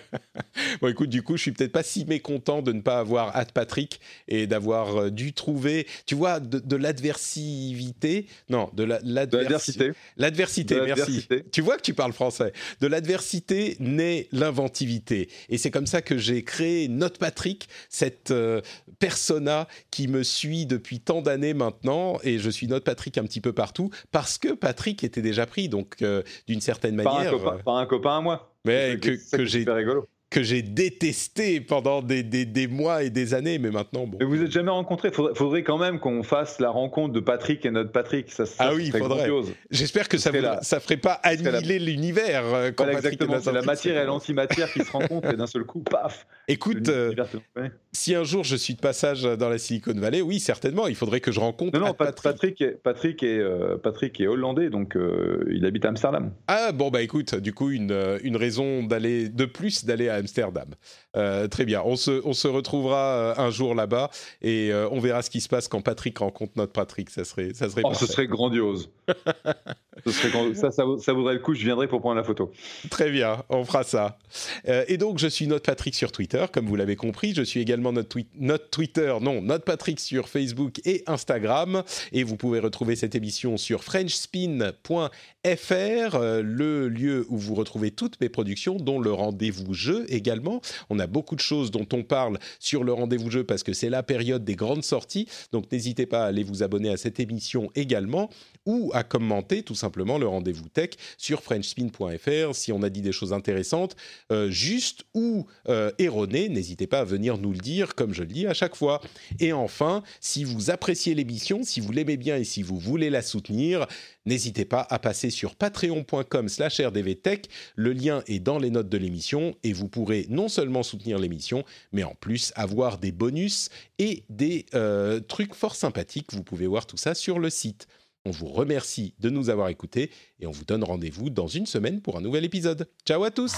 bon écoute, du coup, je suis peut-être pas si mécontent de ne pas avoir Patrick et d'avoir euh, dû trouver, tu vois, de, l'adversivité, non, de l'adversité. L'adversité, merci. Tu vois que tu parles français. De l'adversité naît l'inventivité. Et c'est comme ça que j'ai créé Note Patrick, cette euh, persona qui me suit depuis tant d'années maintenant, et je suis Note Patrick un petit peu partout, parce que Patrick était déjà pris. Donc d'une certaine manière. Par un copain, à moi. Mais que, que j'ai rigolo que j'ai détesté pendant des, des, des, mois et des années, mais maintenant, bon. Mais vous n'êtes jamais rencontrés. Faudrait, faudrait quand même qu'on fasse la rencontre de Patrick et notre Patrick. Ça, ah oui, il faudrait. J'espère que ça ne ça ferait pas annihiler l'univers euh, quand Exactement, c'est la matière et l'antimatière qui se rencontrent et d'un seul coup, paf Écoute, euh, si un jour je suis de passage dans la Silicon Valley, oui, certainement, il faudrait que je rencontre non, non, Patrick. Patrick est, Patrick est, euh, Patrick est hollandais, donc il habite à Amsterdam. Ah bon, bah écoute, du coup, une, une raison d'aller de plus d'aller à Amsterdam. Euh, très bien, on se, on se retrouvera euh, un jour là-bas et euh, on verra ce qui se passe quand Patrick rencontre notre Patrick. Ça serait, ça serait. Oh, ce serait grandiose. (laughs) ça, ça, vaudrait le coup. Je viendrai pour prendre la photo. Très bien, on fera ça. et donc, je suis notre Patrick sur Twitter, comme vous l'avez compris. Je suis également notre, notre Twitter, non, notre Patrick sur Facebook et Instagram. Et vous pouvez retrouver cette émission sur FrenchSpin.fr, le lieu où vous retrouvez toutes mes productions, dont le rendez-vous jeu également. On a beaucoup de choses dont on parle sur le rendez-vous jeu parce que c'est la période des grandes sorties. Donc n'hésitez pas à aller vous abonner à cette émission également ou à commenter tout simplement le rendez-vous tech sur frenchspin.fr si on a dit des choses intéressantes, euh, justes ou euh, erronées. N'hésitez pas à venir nous le dire comme je le dis à chaque fois. Et enfin, si vous appréciez l'émission, si vous l'aimez bien et si vous voulez la soutenir, n'hésitez pas à passer sur patreon.com slash rdvtech. Le lien est dans les notes de l'émission et vous pourrez non seulement soutenir l'émission, mais en plus avoir des bonus et des euh, trucs fort sympathiques. Vous pouvez voir tout ça sur le site. On vous remercie de nous avoir écoutés et on vous donne rendez-vous dans une semaine pour un nouvel épisode. Ciao à tous